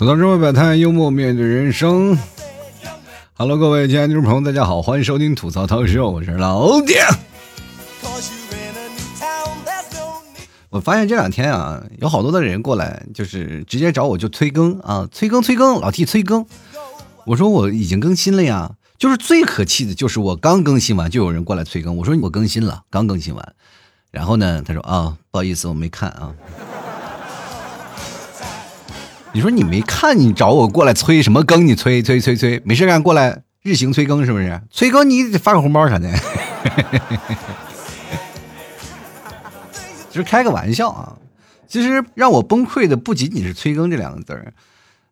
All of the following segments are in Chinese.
吐槽社会百态，幽默面对人生。Hello，各位亲爱的听众朋友，大家好，欢迎收听吐槽涛秀，我是老铁。我发现这两天啊，有好多的人过来，就是直接找我就催更啊，催更催更，老 T 催更。我说我已经更新了呀，就是最可气的就是我刚更新完就有人过来催更。我说我更新了，刚更新完，然后呢，他说啊，不好意思，我没看啊。你说你没看，你找我过来催什么更？你催催催催，没事干过来日行催更是不是？催更你得发个红包啥的，就是开个玩笑啊。其实让我崩溃的不仅仅是催更这两个字儿，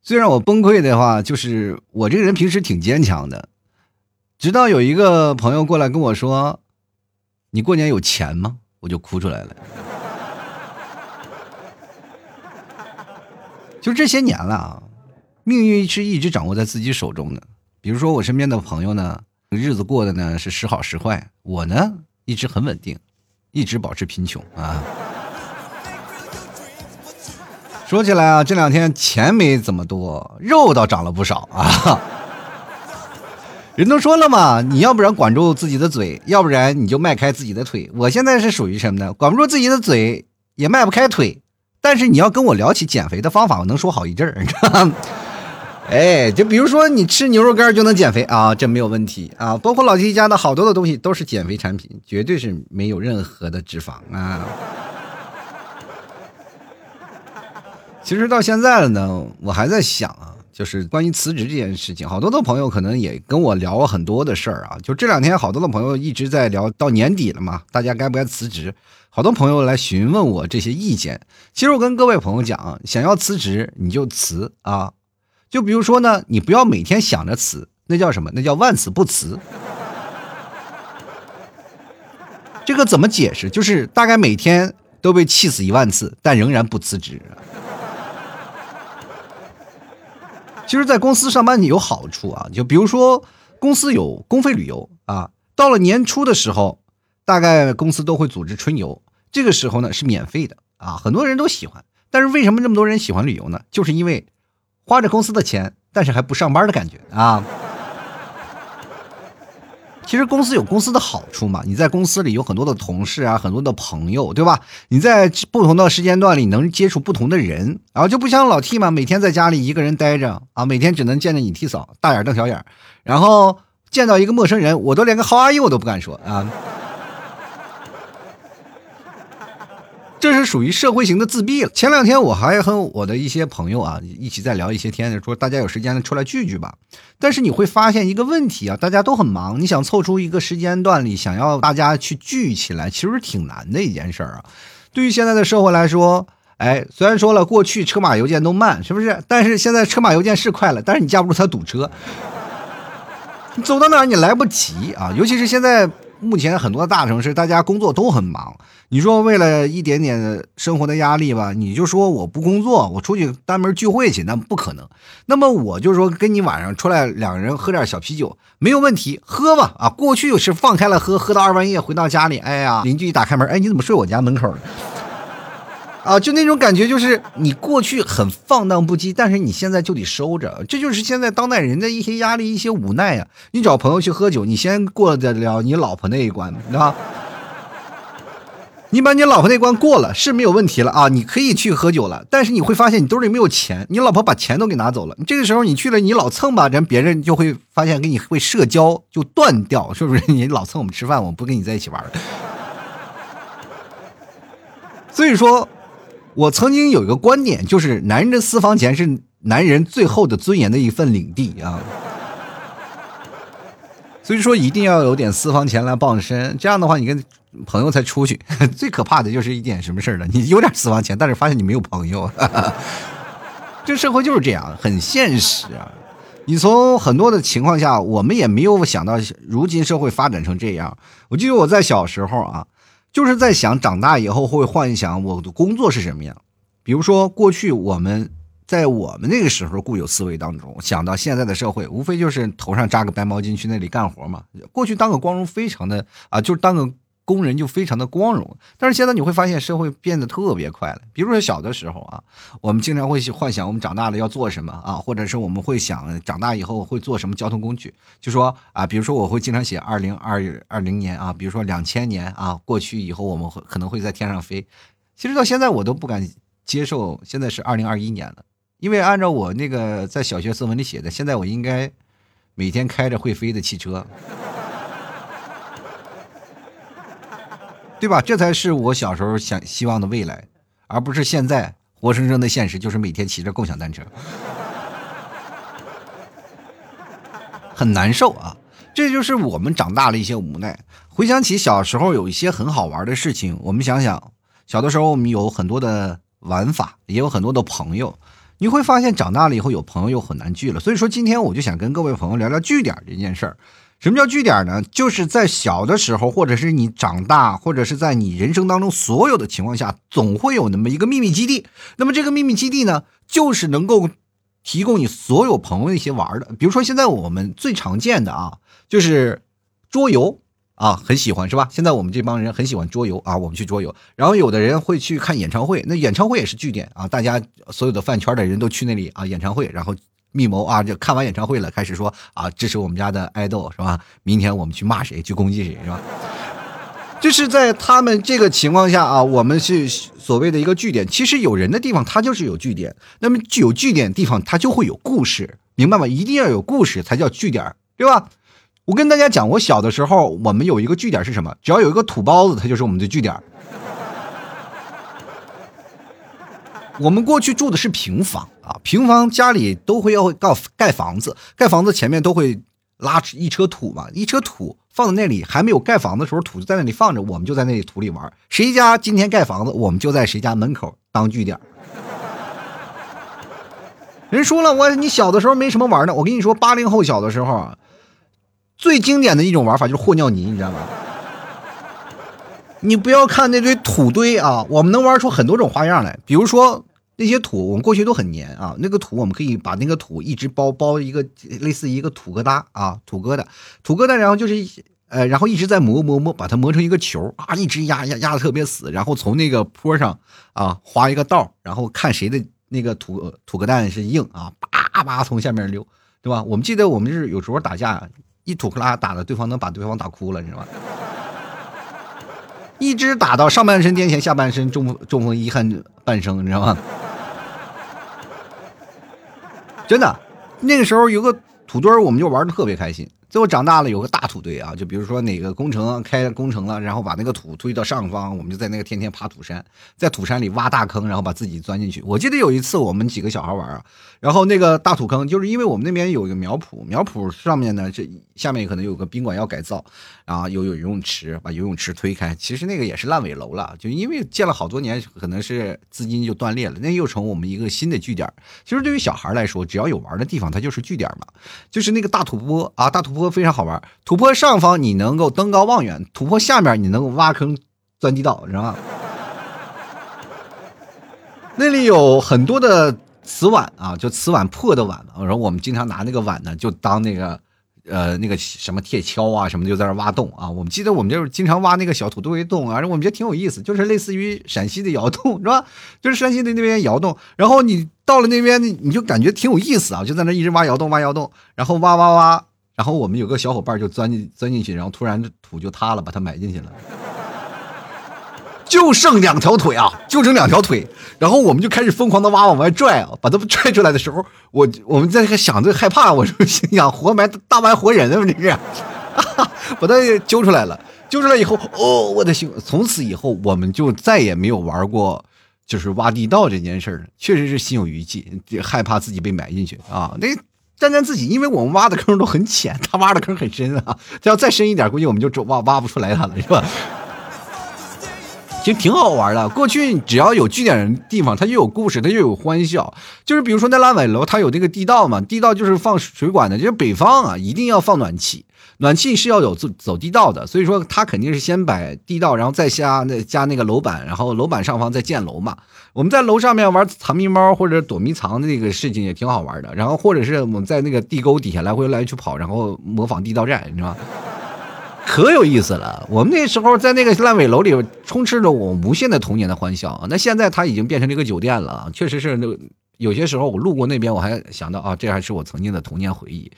最让我崩溃的话就是我这个人平时挺坚强的，直到有一个朋友过来跟我说：“你过年有钱吗？”我就哭出来了。就这些年了啊，命运是一直掌握在自己手中的。比如说我身边的朋友呢，日子过得呢是时好时坏，我呢一直很稳定，一直保持贫穷啊。说起来啊，这两天钱没怎么多，肉倒长了不少啊。人都说了嘛，你要不然管住自己的嘴，要不然你就迈开自己的腿。我现在是属于什么呢？管不住自己的嘴，也迈不开腿。但是你要跟我聊起减肥的方法，我能说好一阵儿，哎，就比如说你吃牛肉干就能减肥啊，这没有问题啊。包括老弟家的好多的东西都是减肥产品，绝对是没有任何的脂肪啊。其实到现在了呢，我还在想啊，就是关于辞职这件事情，好多的朋友可能也跟我聊了很多的事儿啊。就这两天，好多的朋友一直在聊到年底了嘛，大家该不该辞职？好多朋友来询问我这些意见，其实我跟各位朋友讲，想要辞职你就辞啊，就比如说呢，你不要每天想着辞，那叫什么？那叫万死不辞。这个怎么解释？就是大概每天都被气死一万次，但仍然不辞职。其实，在公司上班你有好处啊，就比如说公司有公费旅游啊，到了年初的时候。大概公司都会组织春游，这个时候呢是免费的啊，很多人都喜欢。但是为什么这么多人喜欢旅游呢？就是因为花着公司的钱，但是还不上班的感觉啊。其实公司有公司的好处嘛，你在公司里有很多的同事啊，很多的朋友，对吧？你在不同的时间段里能接触不同的人，然后就不像老 T 嘛，每天在家里一个人待着啊，每天只能见着你 T 嫂大眼瞪小眼，然后见到一个陌生人，我都连个 How are you 我都不敢说啊。这是属于社会型的自闭了。前两天我还和我的一些朋友啊一起在聊一些天，说大家有时间出来聚聚吧。但是你会发现一个问题啊，大家都很忙，你想凑出一个时间段里想要大家去聚起来，其实挺难的一件事儿啊。对于现在的社会来说，哎，虽然说了过去车马邮件都慢，是不是？但是现在车马邮件是快了，但是你架不住它堵车，你走到哪儿你来不及啊。尤其是现在。目前很多大城市，大家工作都很忙。你说为了一点点生活的压力吧，你就说我不工作，我出去单门聚会去，那不可能。那么我就说跟你晚上出来，两个人喝点小啤酒没有问题，喝吧啊。过去是放开了喝，喝到二半夜回到家里，哎呀，邻居一打开门，哎，你怎么睡我家门口了？啊，就那种感觉，就是你过去很放荡不羁，但是你现在就得收着，这就是现在当代人的一些压力、一些无奈呀。你找朋友去喝酒，你先过得了你老婆那一关，对吧？你把你老婆那关过了是没有问题了啊，你可以去喝酒了。但是你会发现你兜里没有钱，你老婆把钱都给拿走了。这个时候你去了，你老蹭吧，人别人就会发现跟你会社交就断掉，是不是？你老蹭我们吃饭，我不跟你在一起玩 所以说。我曾经有一个观点，就是男人的私房钱是男人最后的尊严的一份领地啊。所以说一定要有点私房钱来傍身，这样的话你跟朋友才出去。最可怕的就是一点什么事儿呢？你有点私房钱，但是发现你没有朋友。这社会就是这样，很现实啊。你从很多的情况下，我们也没有想到，如今社会发展成这样。我记得我在小时候啊。就是在想长大以后会幻想我的工作是什么样，比如说过去我们在我们那个时候固有思维当中想到现在的社会，无非就是头上扎个白毛巾去那里干活嘛。过去当个光荣非常的啊，就是当个工人就非常的光荣。但是现在你会发现社会变得特别快了。比如说小的时候啊，我们经常会幻想我们长大了要做什么啊，或者是我们会想长大以后会做什么交通工具。就说啊，比如说我会经常写二零二二零年啊，比如说两千年啊，过去以后我们会可能会在天上飞。其实到现在我都不敢接受，现在是二零二一年了，因为按照我那个在小学作文里写的，现在我应该每天开着会飞的汽车。对吧？这才是我小时候想希望的未来，而不是现在活生生的现实，就是每天骑着共享单车，很难受啊！这就是我们长大了一些无奈。回想起小时候有一些很好玩的事情，我们想想，小的时候我们有很多的玩法，也有很多的朋友。你会发现长大了以后有朋友又很难聚了。所以说今天我就想跟各位朋友聊聊聚点这件事儿。什么叫据点呢？就是在小的时候，或者是你长大，或者是在你人生当中所有的情况下，总会有那么一个秘密基地。那么这个秘密基地呢，就是能够提供你所有朋友一些玩的。比如说现在我们最常见的啊，就是桌游啊，很喜欢是吧？现在我们这帮人很喜欢桌游啊，我们去桌游。然后有的人会去看演唱会，那演唱会也是据点啊，大家所有的饭圈的人都去那里啊，演唱会，然后。密谋啊，就看完演唱会了，开始说啊，支持我们家的爱豆是吧？明天我们去骂谁，去攻击谁是吧？就是在他们这个情况下啊，我们是所谓的一个据点。其实有人的地方，它就是有据点。那么具有据点的地方，它就会有故事，明白吗？一定要有故事才叫据点，对吧？我跟大家讲，我小的时候，我们有一个据点是什么？只要有一个土包子，它就是我们的据点。我们过去住的是平房啊，平房家里都会要盖盖房子，盖房子前面都会拉一车土嘛，一车土放在那里，还没有盖房的时候，土就在那里放着，我们就在那里土里玩。谁家今天盖房子，我们就在谁家门口当据点。人说了，我你小的时候没什么玩的，我跟你说，八零后小的时候啊，最经典的一种玩法就是和尿泥，你知道吗？你不要看那堆土堆啊，我们能玩出很多种花样来，比如说。那些土我们过去都很黏啊，那个土我们可以把那个土一直包包一个类似一个土疙瘩啊，土疙瘩，土疙瘩，然后就是呃，然后一直在磨磨磨，把它磨成一个球啊，一直压压压的特别死，然后从那个坡上啊划一个道，然后看谁的那个土土疙瘩是硬啊，叭叭从下面溜，对吧？我们记得我们是有时候打架，一土克拉打的对方能把对方打哭了，你知道吗？一直打到上半身癫痫，下半身中中风遗憾半生，你知道吗？真的，那个时候有个土堆儿，我们就玩的特别开心。最后长大了，有个大土堆啊，就比如说哪个工程开工程了，然后把那个土推到上方，我们就在那个天天爬土山，在土山里挖大坑，然后把自己钻进去。我记得有一次我们几个小孩玩啊，然后那个大土坑，就是因为我们那边有一个苗圃，苗圃上面呢，这下面可能有个宾馆要改造，啊，有有游泳池，把游泳池推开，其实那个也是烂尾楼了，就因为建了好多年，可能是资金就断裂了，那又成我们一个新的据点。其实对于小孩来说，只要有玩的地方，它就是据点嘛，就是那个大土坡啊，大土。坡坡非常好玩，土坡上方你能够登高望远，土坡下面你能够挖坑钻地道，知道吗？那里有很多的瓷碗啊，就瓷碗破的碗，然后我们经常拿那个碗呢，就当那个呃那个什么铁锹啊什么，就在那挖洞啊。我们记得我们就是经常挖那个小土堆洞啊，我们觉得挺有意思，就是类似于陕西的窑洞是吧？就是山西的那边窑洞，然后你到了那边，你就感觉挺有意思啊，就在那一直挖窑洞挖窑洞，然后挖挖挖。然后我们有个小伙伴就钻进钻进去，然后突然土就塌了，把他埋进去了，就剩两条腿啊，就剩两条腿。然后我们就开始疯狂的挖，往外拽啊，把他们拽出来的时候，我我们在想着害怕，我说心想活埋大埋活人啊，这是，把他揪出来了。揪出来以后，哦，我的心，从此以后我们就再也没有玩过就是挖地道这件事了，确实是心有余悸，害怕自己被埋进去啊，那。沾沾自喜，因为我们挖的坑都很浅，他挖的坑很深啊。他要再深一点，估计我们就挖挖不出来他了，是吧？其实挺好玩的。过去只要有据点的地方，它就有故事，它就有欢笑。就是比如说那烂尾楼，它有那个地道嘛，地道就是放水管的。就是北方啊，一定要放暖气。暖气是要有走走地道的，所以说他肯定是先摆地道，然后再加那加那个楼板，然后楼板上方再建楼嘛。我们在楼上面玩藏迷猫或者躲迷藏的那个事情也挺好玩的，然后或者是我们在那个地沟底下来回来去跑，然后模仿地道战，你知道吗？可有意思了。我们那时候在那个烂尾楼里，充斥着我无限的童年的欢笑。那现在它已经变成了一个酒店了，确实是那有些时候我路过那边，我还想到啊，这还是我曾经的童年回忆。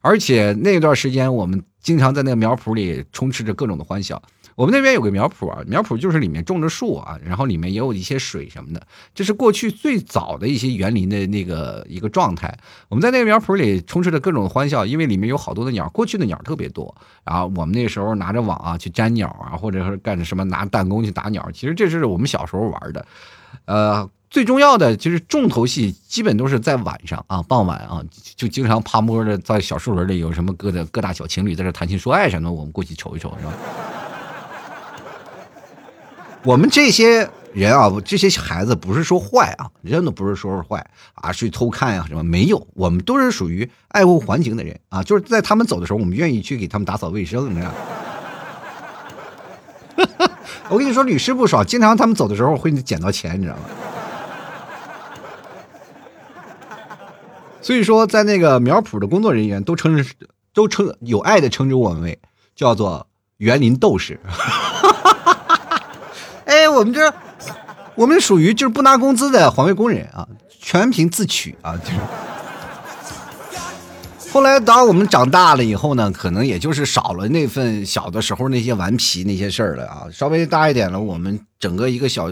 而且那段时间，我们经常在那个苗圃里充斥着各种的欢笑。我们那边有个苗圃啊，苗圃就是里面种着树啊，然后里面也有一些水什么的，这是过去最早的一些园林的那个一个状态。我们在那个苗圃里充斥着各种欢笑，因为里面有好多的鸟，过去的鸟特别多。然后我们那时候拿着网啊去粘鸟啊，或者是干什么拿弹弓去打鸟，其实这是我们小时候玩的。呃，最重要的就是重头戏，基本都是在晚上啊，傍晚啊，就经常趴摸着在小树林里有什么各的各大小情侣在这谈情说爱什么的，我们过去瞅一瞅，是吧？我们这些人啊，这些孩子不是说坏啊，真的不是说是坏啊，去偷看呀什么没有，我们都是属于爱护环境的人啊，就是在他们走的时候，我们愿意去给他们打扫卫生，你知道。我跟你说，屡试不爽，经常他们走的时候会捡到钱，你知道吗？所以说，在那个苗圃的工作人员都称都称有爱的称之我们为叫做园林斗士。哎，我们这，我们属于就是不拿工资的环卫工人啊，全凭自取啊。就是。后来当我们长大了以后呢，可能也就是少了那份小的时候那些顽皮那些事儿了啊。稍微大一点了，我们整个一个小，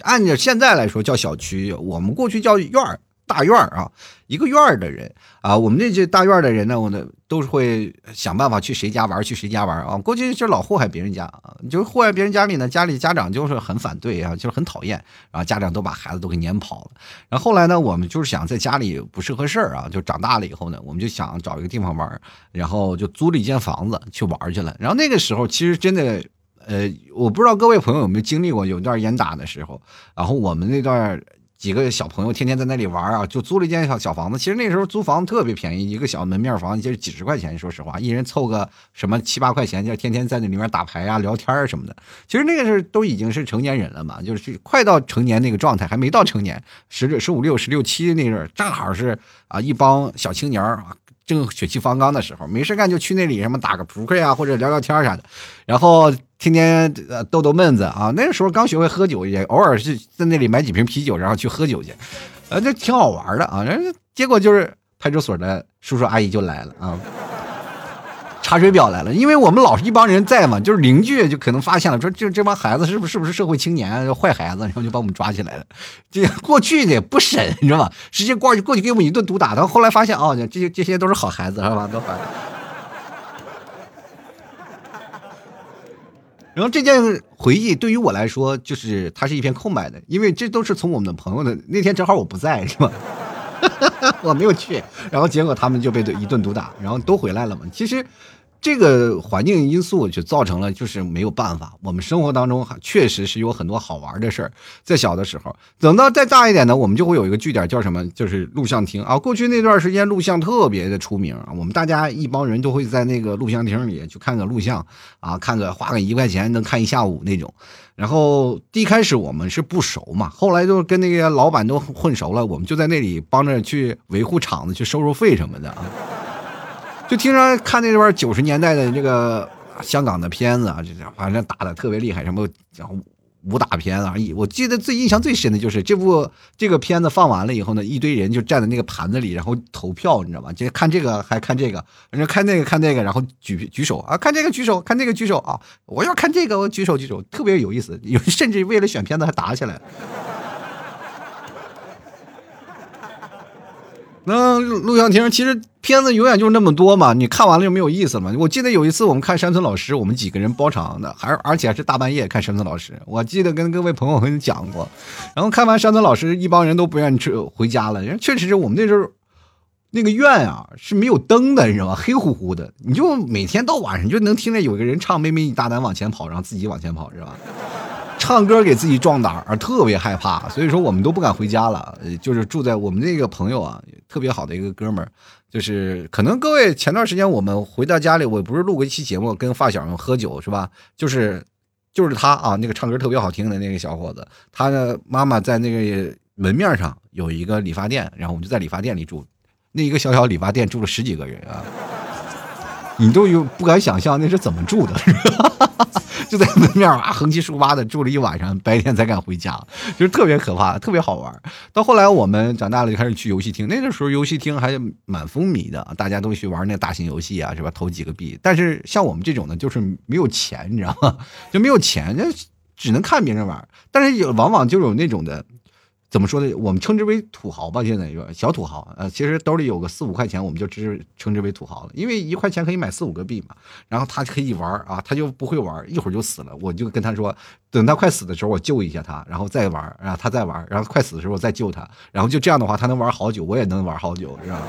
按照现在来说叫小区，我们过去叫院儿。大院啊，一个院的人啊，我们这些大院的人呢，我呢都是会想办法去谁家玩，去谁家玩啊。过去就老祸害别人家啊，就是祸害别人家里呢，家里家长就是很反对啊，就是很讨厌，然后家长都把孩子都给撵跑了。然后后来呢，我们就是想在家里不适合事儿啊，就长大了以后呢，我们就想找一个地方玩，然后就租了一间房子去玩去了。然后那个时候其实真的，呃，我不知道各位朋友有没有经历过有段严打的时候，然后我们那段。几个小朋友天天在那里玩啊，就租了一间小小房子。其实那时候租房子特别便宜，一个小门面房就是几十块钱。说实话，一人凑个什么七八块钱，就天天在那里面打牌啊、聊天啊什么的。其实那个是都已经是成年人了嘛，就是快到成年那个状态，还没到成年，十六、十五六、十六七那阵，正好是啊一帮小青年啊。正血气方刚的时候，没事干就去那里什么打个扑克呀，或者聊聊天啥的，然后天天呃逗逗闷子啊。那个时候刚学会喝酒，也偶尔是在那里买几瓶啤酒，然后去喝酒去，呃，这挺好玩的啊。然后结果就是派出所的叔叔阿姨就来了啊。查水表来了，因为我们老是一帮人在嘛，就是邻居就可能发现了，说这这帮孩子是不是不是社会青年坏孩子，然后就把我们抓起来了。这过去的不审，你知道吧？直接过去过去给我们一顿毒打。到后来发现哦，这些这些都是好孩子，是吧？都反。然后这件回忆对于我来说，就是它是一片空白的，因为这都是从我们的朋友的那天正好我不在，是吧？我没有去，然后结果他们就被一顿毒打，然后都回来了嘛。其实。这个环境因素就造成了，就是没有办法。我们生活当中确实是有很多好玩的事儿。在小的时候，等到再大一点呢，我们就会有一个据点，叫什么？就是录像厅啊。过去那段时间，录像特别的出名啊。我们大家一帮人都会在那个录像厅里去看个录像啊，看个花个一块钱能看一下午那种。然后一开始我们是不熟嘛，后来就跟那个老板都混熟了，我们就在那里帮着去维护场子，去收收费什么的啊。就听说看那段九十年代的这个香港的片子啊，就反正打的特别厉害，什么武打片啊。我记得最印象最深的就是这部这个片子放完了以后呢，一堆人就站在那个盘子里，然后投票，你知道吗？就看这个还看这个，然后看那个看那个，然后举举手啊，看这个举手，看那个举手啊，我要看这个，我举手举手，特别有意思。有甚至为了选片子还打起来了。那录像厅其实片子永远就是那么多嘛，你看完了就没有意思了。我记得有一次我们看山村老师，我们几个人包场的，还而且还是大半夜看山村老师。我记得跟各位朋友跟你讲过，然后看完山村老师，一帮人都不愿意去回家了。人确实是我们那时候那个院啊是没有灯的，你知道吗？黑乎乎的，你就每天到晚上就能听见有个人唱“妹妹你大胆往前跑”，然后自己往前跑，是吧？唱歌给自己壮胆儿，特别害怕，所以说我们都不敢回家了。就是住在我们那个朋友啊，特别好的一个哥们儿，就是可能各位前段时间我们回到家里，我不是录过一期节目，跟发小们喝酒是吧？就是就是他啊，那个唱歌特别好听的那个小伙子，他的妈妈在那个门面上有一个理发店，然后我们就在理发店里住，那一个小小理发店住了十几个人啊。你都有不敢想象那是怎么住的，就在门面啊横七竖八的住了一晚上，白天才敢回家，就是特别可怕，特别好玩。到后来我们长大了就开始去游戏厅，那个时候游戏厅还蛮风靡的，大家都去玩那大型游戏啊，是吧？投几个币。但是像我们这种呢，就是没有钱，你知道吗？就没有钱，就只能看别人玩。但是有往往就有那种的。怎么说呢？我们称之为土豪吧，现在说小土豪。呃，其实兜里有个四五块钱，我们就只称之为土豪了。因为一块钱可以买四五个币嘛。然后他可以玩啊，他就不会玩，一会儿就死了。我就跟他说，等他快死的时候，我救一下他，然后再玩，然后他再玩，然后快死的时候我再救他，然后就这样的话，他能玩好久，我也能玩好久，是吧？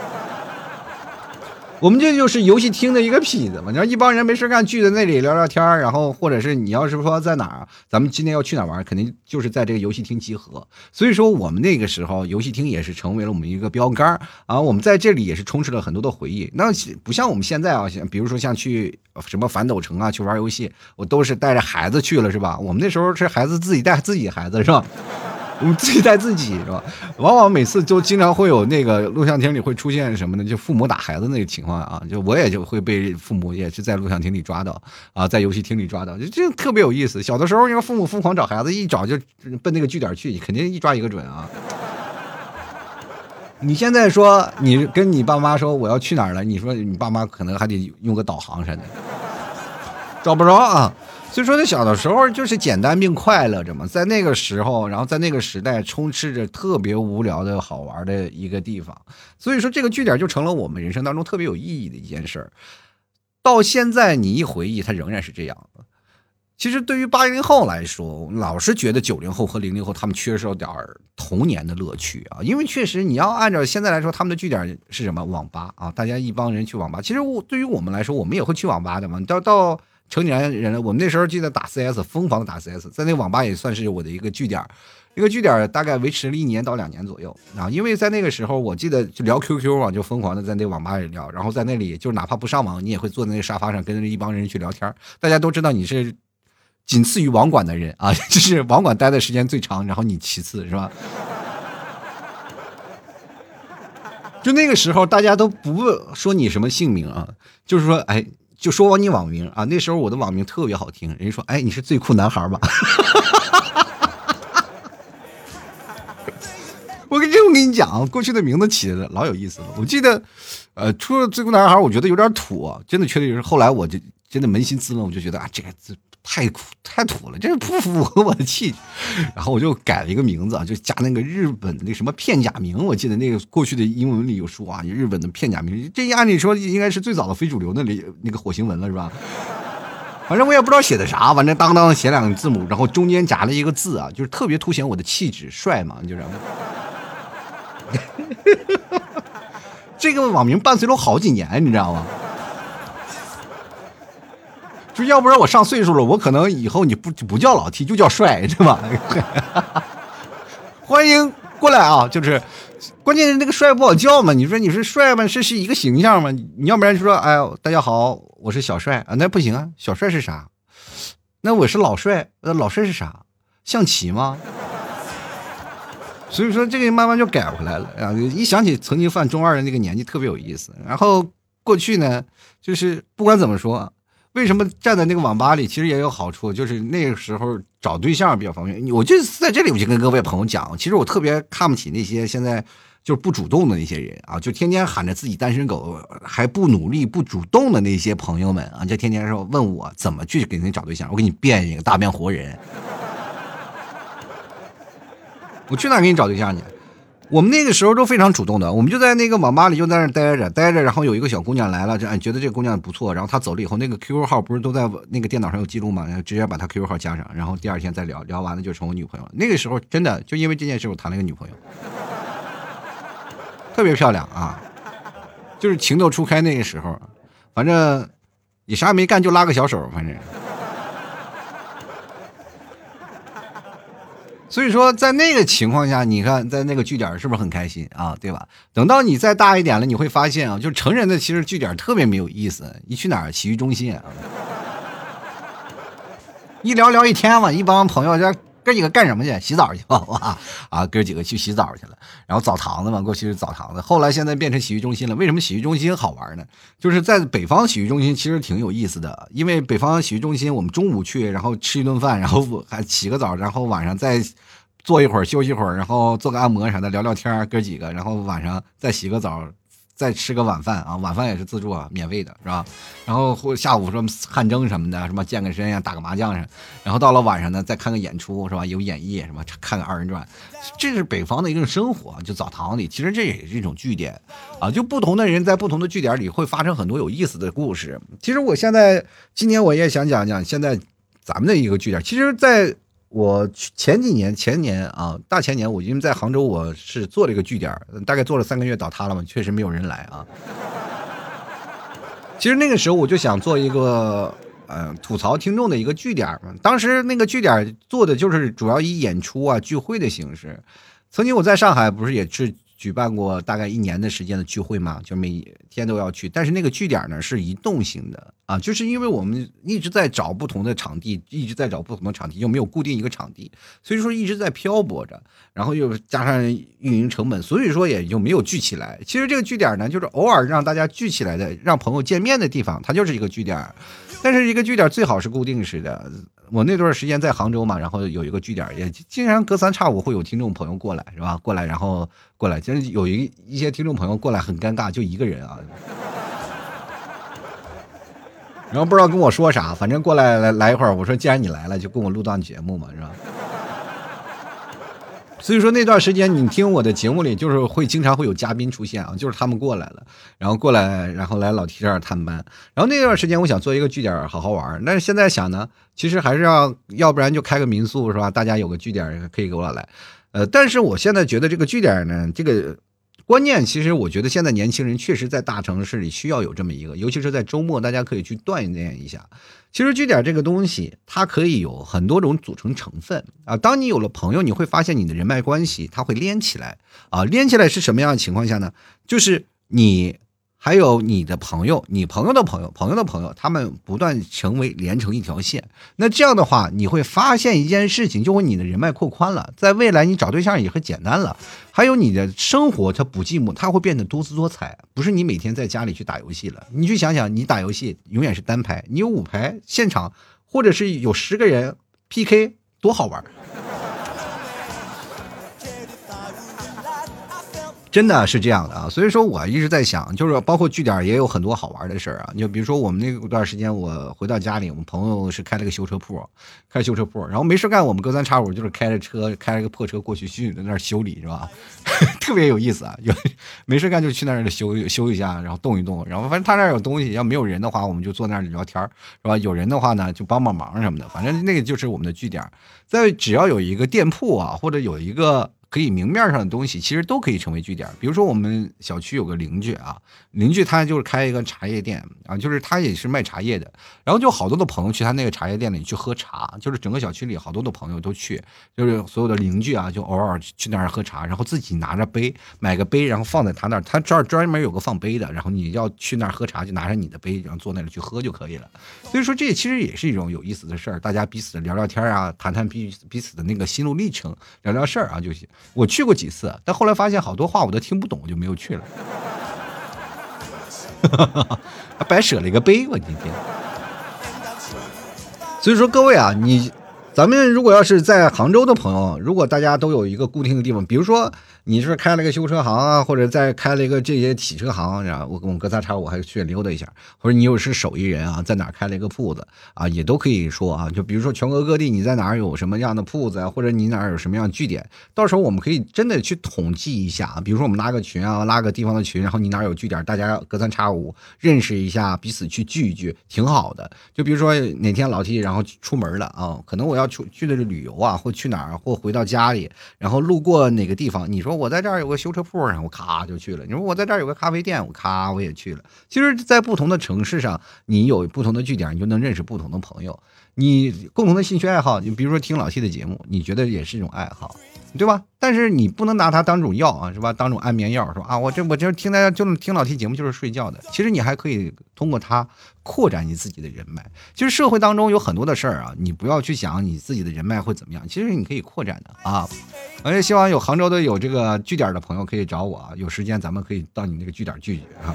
我们这就是游戏厅的一个痞子嘛，你说一帮人没事干聚在那里聊聊天然后或者是你要是说在哪儿，咱们今天要去哪玩，肯定就是在这个游戏厅集合。所以说我们那个时候游戏厅也是成为了我们一个标杆啊，我们在这里也是充斥了很多的回忆。那不像我们现在啊，像比如说像去什么反斗城啊，去玩游戏，我都是带着孩子去了是吧？我们那时候是孩子自己带自己孩子是吧？我们自己带自己是吧？往往每次就经常会有那个录像厅里会出现什么呢？就父母打孩子那个情况啊，就我也就会被父母也是在录像厅里抓到啊，在游戏厅里抓到，就这特别有意思。小的时候，因为父母疯狂找孩子，一找就奔那个据点去，肯定一抓一个准啊。你现在说你跟你爸妈说我要去哪儿了，你说你爸妈可能还得用个导航啥的，找不着啊。所以说，他小的时候就是简单并快乐着嘛，在那个时候，然后在那个时代，充斥着特别无聊的好玩的一个地方。所以说，这个据点就成了我们人生当中特别有意义的一件事儿。到现在，你一回忆，它仍然是这样。其实，对于八零后来说，老是觉得九零后和零零后他们缺少点童年的乐趣啊。因为确实，你要按照现在来说，他们的据点是什么？网吧啊，大家一帮人去网吧。其实，我对于我们来说，我们也会去网吧的嘛。到到。成年人了，我们那时候记得打 CS，疯狂的打 CS，在那网吧也算是我的一个据点，一个据点大概维持了一年到两年左右啊。因为在那个时候，我记得就聊 QQ 啊，就疯狂的在那网吧里聊，然后在那里就哪怕不上网，你也会坐在那沙发上跟着一帮人去聊天。大家都知道你是仅次于网管的人啊，就是网管待的时间最长，然后你其次是吧？就那个时候大家都不说你什么姓名啊，就是说哎。就说我你网名啊，那时候我的网名特别好听，人家说，哎，你是最酷男孩吧？我跟这我跟你讲，过去的名字起的老有意思了。我记得，呃，除了最酷男孩，我觉得有点土，真的确实是。后来我就真的扪心自问，我就觉得啊，这个字。太土太土了，这不符合我的气质。然后我就改了一个名字啊，就加那个日本那什么片假名。我记得那个过去的英文里有说啊，日本的片假名，这按理说应该是最早的非主流的里那个火星文了，是吧？反正我也不知道写的啥，反正当当写两个字母，然后中间夹了一个字啊，就是特别凸显我的气质，帅嘛，就是。这个网名伴随了好几年，你知道吗？就要不然我上岁数了，我可能以后你不不叫老 T，就叫帅，是吧？欢迎过来啊！就是，关键是那个帅不好叫嘛。你说你是帅吗？是是一个形象吗？你要不然就说，哎呦，大家好，我是小帅啊，那不行啊，小帅是啥？那我是老帅，呃老帅是啥？象棋吗？所以说这个慢慢就改回来了啊！一想起曾经犯中二的那个年纪，特别有意思。然后过去呢，就是不管怎么说。为什么站在那个网吧里，其实也有好处，就是那个时候找对象比较方便。我就在这里，我就跟各位朋友讲，其实我特别看不起那些现在就是不主动的那些人啊，就天天喊着自己单身狗，还不努力、不主动的那些朋友们啊，就天天说问我怎么去给你找对象，我给你变一个大变活人，我去哪给你找对象去？我们那个时候都非常主动的，我们就在那个网吧里就在那待着待着，然后有一个小姑娘来了，这觉得这个姑娘不错，然后她走了以后，那个 QQ 号不是都在那个电脑上有记录吗？然后直接把她 QQ 号加上，然后第二天再聊聊完了就成我女朋友了。那个时候真的就因为这件事我谈了一个女朋友，特别漂亮啊，就是情窦初开那个时候，反正也啥也没干就拉个小手，反正。所以说，在那个情况下，你看，在那个据点是不是很开心啊？对吧？等到你再大一点了，你会发现啊，就成人的其实据点特别没有意思。你去哪儿，洗浴中心，一聊聊一天嘛，一帮朋友，这哥几个干什么去？洗澡去吧，哇啊，哥几个去洗澡去了。然后澡堂子嘛，过去是澡堂子，后来现在变成洗浴中心了。为什么洗浴中心好玩呢？就是在北方洗浴中心其实挺有意思的，因为北方洗浴中心我们中午去，然后吃一顿饭，然后还洗个澡，然后晚上再坐一会儿休息一会儿，然后做个按摩啥的，聊聊天哥几个，然后晚上再洗个澡。再吃个晚饭啊，晚饭也是自助啊，免费的是吧？然后或下午说汗蒸什么的，什么健个身呀，打个麻将啥。然后到了晚上呢，再看个演出是吧？有演绎什么，看个二人转，这是北方的一种生活。就澡堂里，其实这也是一种据点啊。就不同的人在不同的据点里会发生很多有意思的故事。其实我现在今年我也想讲讲现在咱们的一个据点。其实，在我前几年前年啊，大前年，我因为在杭州，我是做了一个据点，大概做了三个月，倒塌了嘛，确实没有人来啊。其实那个时候我就想做一个呃吐槽听众的一个据点嘛，当时那个据点做的就是主要以演出啊聚会的形式。曾经我在上海不是也是。举办过大概一年的时间的聚会嘛，就每天都要去。但是那个据点呢是移动型的啊，就是因为我们一直在找不同的场地，一直在找不同的场地，又没有固定一个场地，所以说一直在漂泊着。然后又加上运营成本，所以说也就没有聚起来。其实这个据点呢，就是偶尔让大家聚起来的，让朋友见面的地方，它就是一个据点。但是一个据点最好是固定式的。我那段时间在杭州嘛，然后有一个据点，也经常隔三差五会有听众朋友过来，是吧？过来，然后过来，其实有一一些听众朋友过来很尴尬，就一个人啊，然后不知道跟我说啥，反正过来来来一会儿，我说既然你来了，就跟我录段节目嘛，是吧？所以说那段时间你听我的节目里，就是会经常会有嘉宾出现啊，就是他们过来了，然后过来，然后来老提这儿探班。然后那段时间我想做一个据点，好好玩。但是现在想呢，其实还是要，要不然就开个民宿是吧？大家有个据点可以给我来。呃，但是我现在觉得这个据点呢，这个。关键其实，我觉得现在年轻人确实在大城市里需要有这么一个，尤其是在周末，大家可以去锻炼一下。其实据点这个东西，它可以有很多种组成成分啊。当你有了朋友，你会发现你的人脉关系它会连起来啊。连起来是什么样的情况下呢？就是你。还有你的朋友，你朋友的朋友，朋友的朋友，他们不断成为连成一条线。那这样的话，你会发现一件事情，就会你的人脉扩宽了，在未来你找对象也很简单了。还有你的生活它不寂寞，它会变得多姿多彩。不是你每天在家里去打游戏了，你去想想，你打游戏永远是单排，你有五排现场，或者是有十个人 PK，多好玩。真的是这样的啊，所以说我一直在想，就是包括据点也有很多好玩的事儿啊。就比如说我们那段时间，我回到家里，我们朋友是开了个修车铺，开修车铺，然后没事干，我们隔三差五就是开着车，开了个破车过去去那儿修理，是吧？特别有意思啊，有没事干就去那儿修修一下，然后动一动，然后反正他那儿有东西，要没有人的话，我们就坐那儿聊天是吧？有人的话呢，就帮帮忙什么的，反正那个就是我们的据点。在只要有一个店铺啊，或者有一个。可以明面上的东西，其实都可以成为据点。比如说，我们小区有个邻居啊，邻居他就是开一个茶叶店啊，就是他也是卖茶叶的。然后就好多的朋友去他那个茶叶店里去喝茶，就是整个小区里好多的朋友都去，就是所有的邻居啊，就偶尔去那儿喝茶，然后自己拿着杯，买个杯，然后放在他那儿，他这儿专门有个放杯的，然后你要去那儿喝茶，就拿着你的杯，然后坐那里去喝就可以了。所以说，这其实也是一种有意思的事儿，大家彼此聊聊天啊，谈谈彼彼此的那个心路历程，聊聊事儿啊就行。我去过几次，但后来发现好多话我都听不懂，我就没有去了。哈，还白舍了一个杯，我今天。所以说，各位啊，你。咱们如果要是在杭州的朋友，如果大家都有一个固定的地方，比如说你是开了个修车行啊，或者在开了一个这些洗车行，然后我我隔三差五还去溜达一下，或者你又是手艺人啊，在哪开了一个铺子啊，也都可以说啊。就比如说全国各地你在哪儿有什么样的铺子啊，或者你哪儿有什么样的据点，到时候我们可以真的去统计一下啊。比如说我们拉个群啊，拉个地方的群，然后你哪儿有据点，大家隔三差五认识一下，彼此去聚一聚，挺好的。就比如说哪天老 T 然后出门了啊，可能我要。去去的是旅游啊，或去哪儿，或回到家里，然后路过哪个地方？你说我在这儿有个修车铺，然后咔就去了。你说我在这儿有个咖啡店，我咔我也去了。其实，在不同的城市上，你有不同的据点，你就能认识不同的朋友。你共同的兴趣爱好，你比如说听老 T 的节目，你觉得也是一种爱好。对吧？但是你不能拿它当种药啊，是吧？当种安眠药，是吧？啊，我这我这听大家就听老 T 节目就是睡觉的。其实你还可以通过它扩展你自己的人脉。其实社会当中有很多的事儿啊，你不要去想你自己的人脉会怎么样，其实你可以扩展的啊。而且希望有杭州的有这个据点的朋友可以找我啊，有时间咱们可以到你那个据点聚聚啊。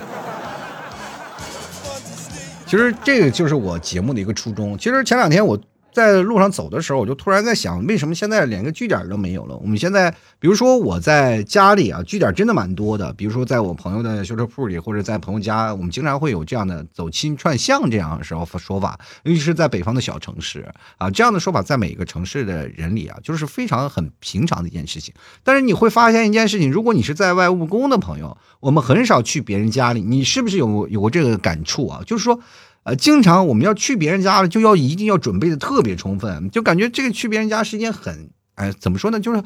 其实这个就是我节目的一个初衷。其实前两天我。在路上走的时候，我就突然在想，为什么现在连个据点都没有了？我们现在，比如说我在家里啊，据点真的蛮多的。比如说在我朋友的修车铺里，或者在朋友家，我们经常会有这样的走亲串巷这样的时候说法。尤其是在北方的小城市啊，这样的说法在每个城市的人里啊，就是非常很平常的一件事情。但是你会发现一件事情，如果你是在外务工的朋友，我们很少去别人家里，你是不是有有过这个感触啊？就是说。呃，经常我们要去别人家了，就要一定要准备的特别充分，就感觉这个去别人家是一件很，哎，怎么说呢，就是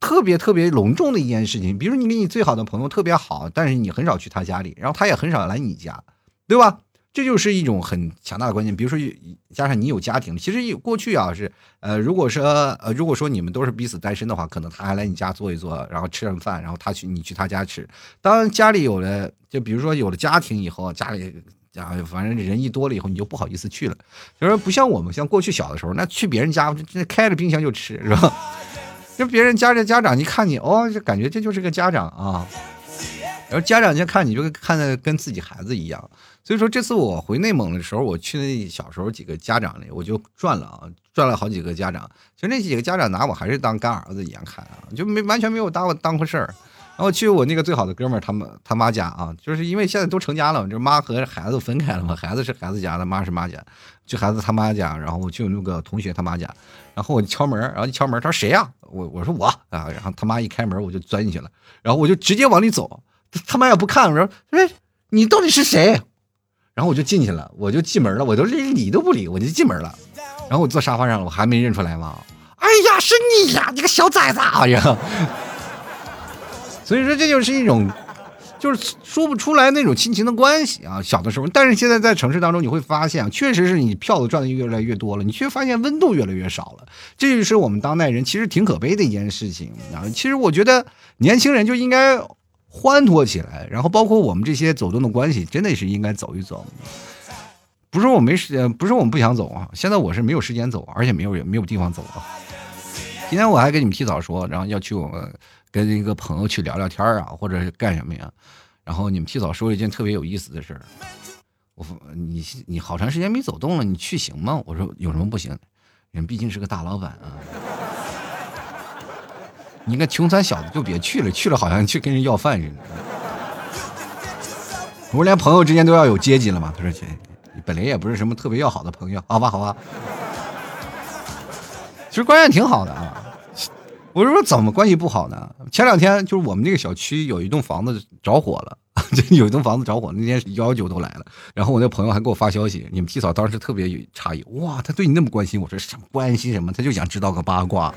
特别特别隆重的一件事情。比如你跟你最好的朋友特别好，但是你很少去他家里，然后他也很少来你家，对吧？这就是一种很强大的关键。比如说，加上你有家庭，其实过去啊是，呃，如果说呃，如果说你们都是彼此单身的话，可能他还来你家坐一坐，然后吃上饭，然后他去你去他家吃。当家里有了，就比如说有了家庭以后，家里。啊，反正人一多了以后，你就不好意思去了。就是不像我们，像过去小的时候，那去别人家，这开着冰箱就吃，是吧？就别人家这家长一看你，哦，就感觉这就是个家长啊。然后家长就看你，就看的跟自己孩子一样。所以说，这次我回内蒙的时候，我去那小时候几个家长里，我就转了啊，转了好几个家长。其实那几个家长拿我还是当干儿子一样看啊，就没完全没有当我当回事儿。然后去我那个最好的哥们儿他们他妈家啊，就是因为现在都成家了，就是妈和孩子分开了嘛，孩子是孩子家的，妈是妈家，去孩子他妈家，然后我去那个同学他妈家，然后我敲门，然后一敲门，他说谁呀？我我说我啊，然后他妈一开门，我就钻进去了，然后我就直接往里走，他妈也不看，我说哎，你到底是谁？然后我就进去了，我就进门了，我都连理都不理，我就进门了，然后我坐沙发上，我还没认出来吗？哎呀，是你呀，你个小崽子！哎呀。所以说这就是一种，就是说不出来那种亲情的关系啊。小的时候，但是现在在城市当中，你会发现，确实是你票子赚的越来越多了，你却发现温度越来越少了。这就是我们当代人其实挺可悲的一件事情啊。其实我觉得年轻人就应该欢脱起来，然后包括我们这些走动的关系，真的是应该走一走。不是我没时间，不是我们不想走啊。现在我是没有时间走，而且没有也没有地方走啊。今天我还跟你们提早说，然后要去我们。跟一个朋友去聊聊天啊，或者是干什么呀？然后你们提早说了一件特别有意思的事儿。我说你你好长时间没走动了，你去行吗？我说有什么不行？人毕竟是个大老板啊。你个穷酸小子就别去了，去了好像去跟人要饭似的。我说连朋友之间都要有阶级了嘛？他说去，本来也不是什么特别要好的朋友，好吧好吧。其实关系挺好的啊。我是说，怎么关系不好呢？前两天就是我们那个小区有一栋房子着火了，就有一栋房子着火，那天幺幺九都来了。然后我那朋友还给我发消息，你们替嫂当时特别诧异，哇，他对你那么关心。我说什么关心什么？他就想知道个八卦。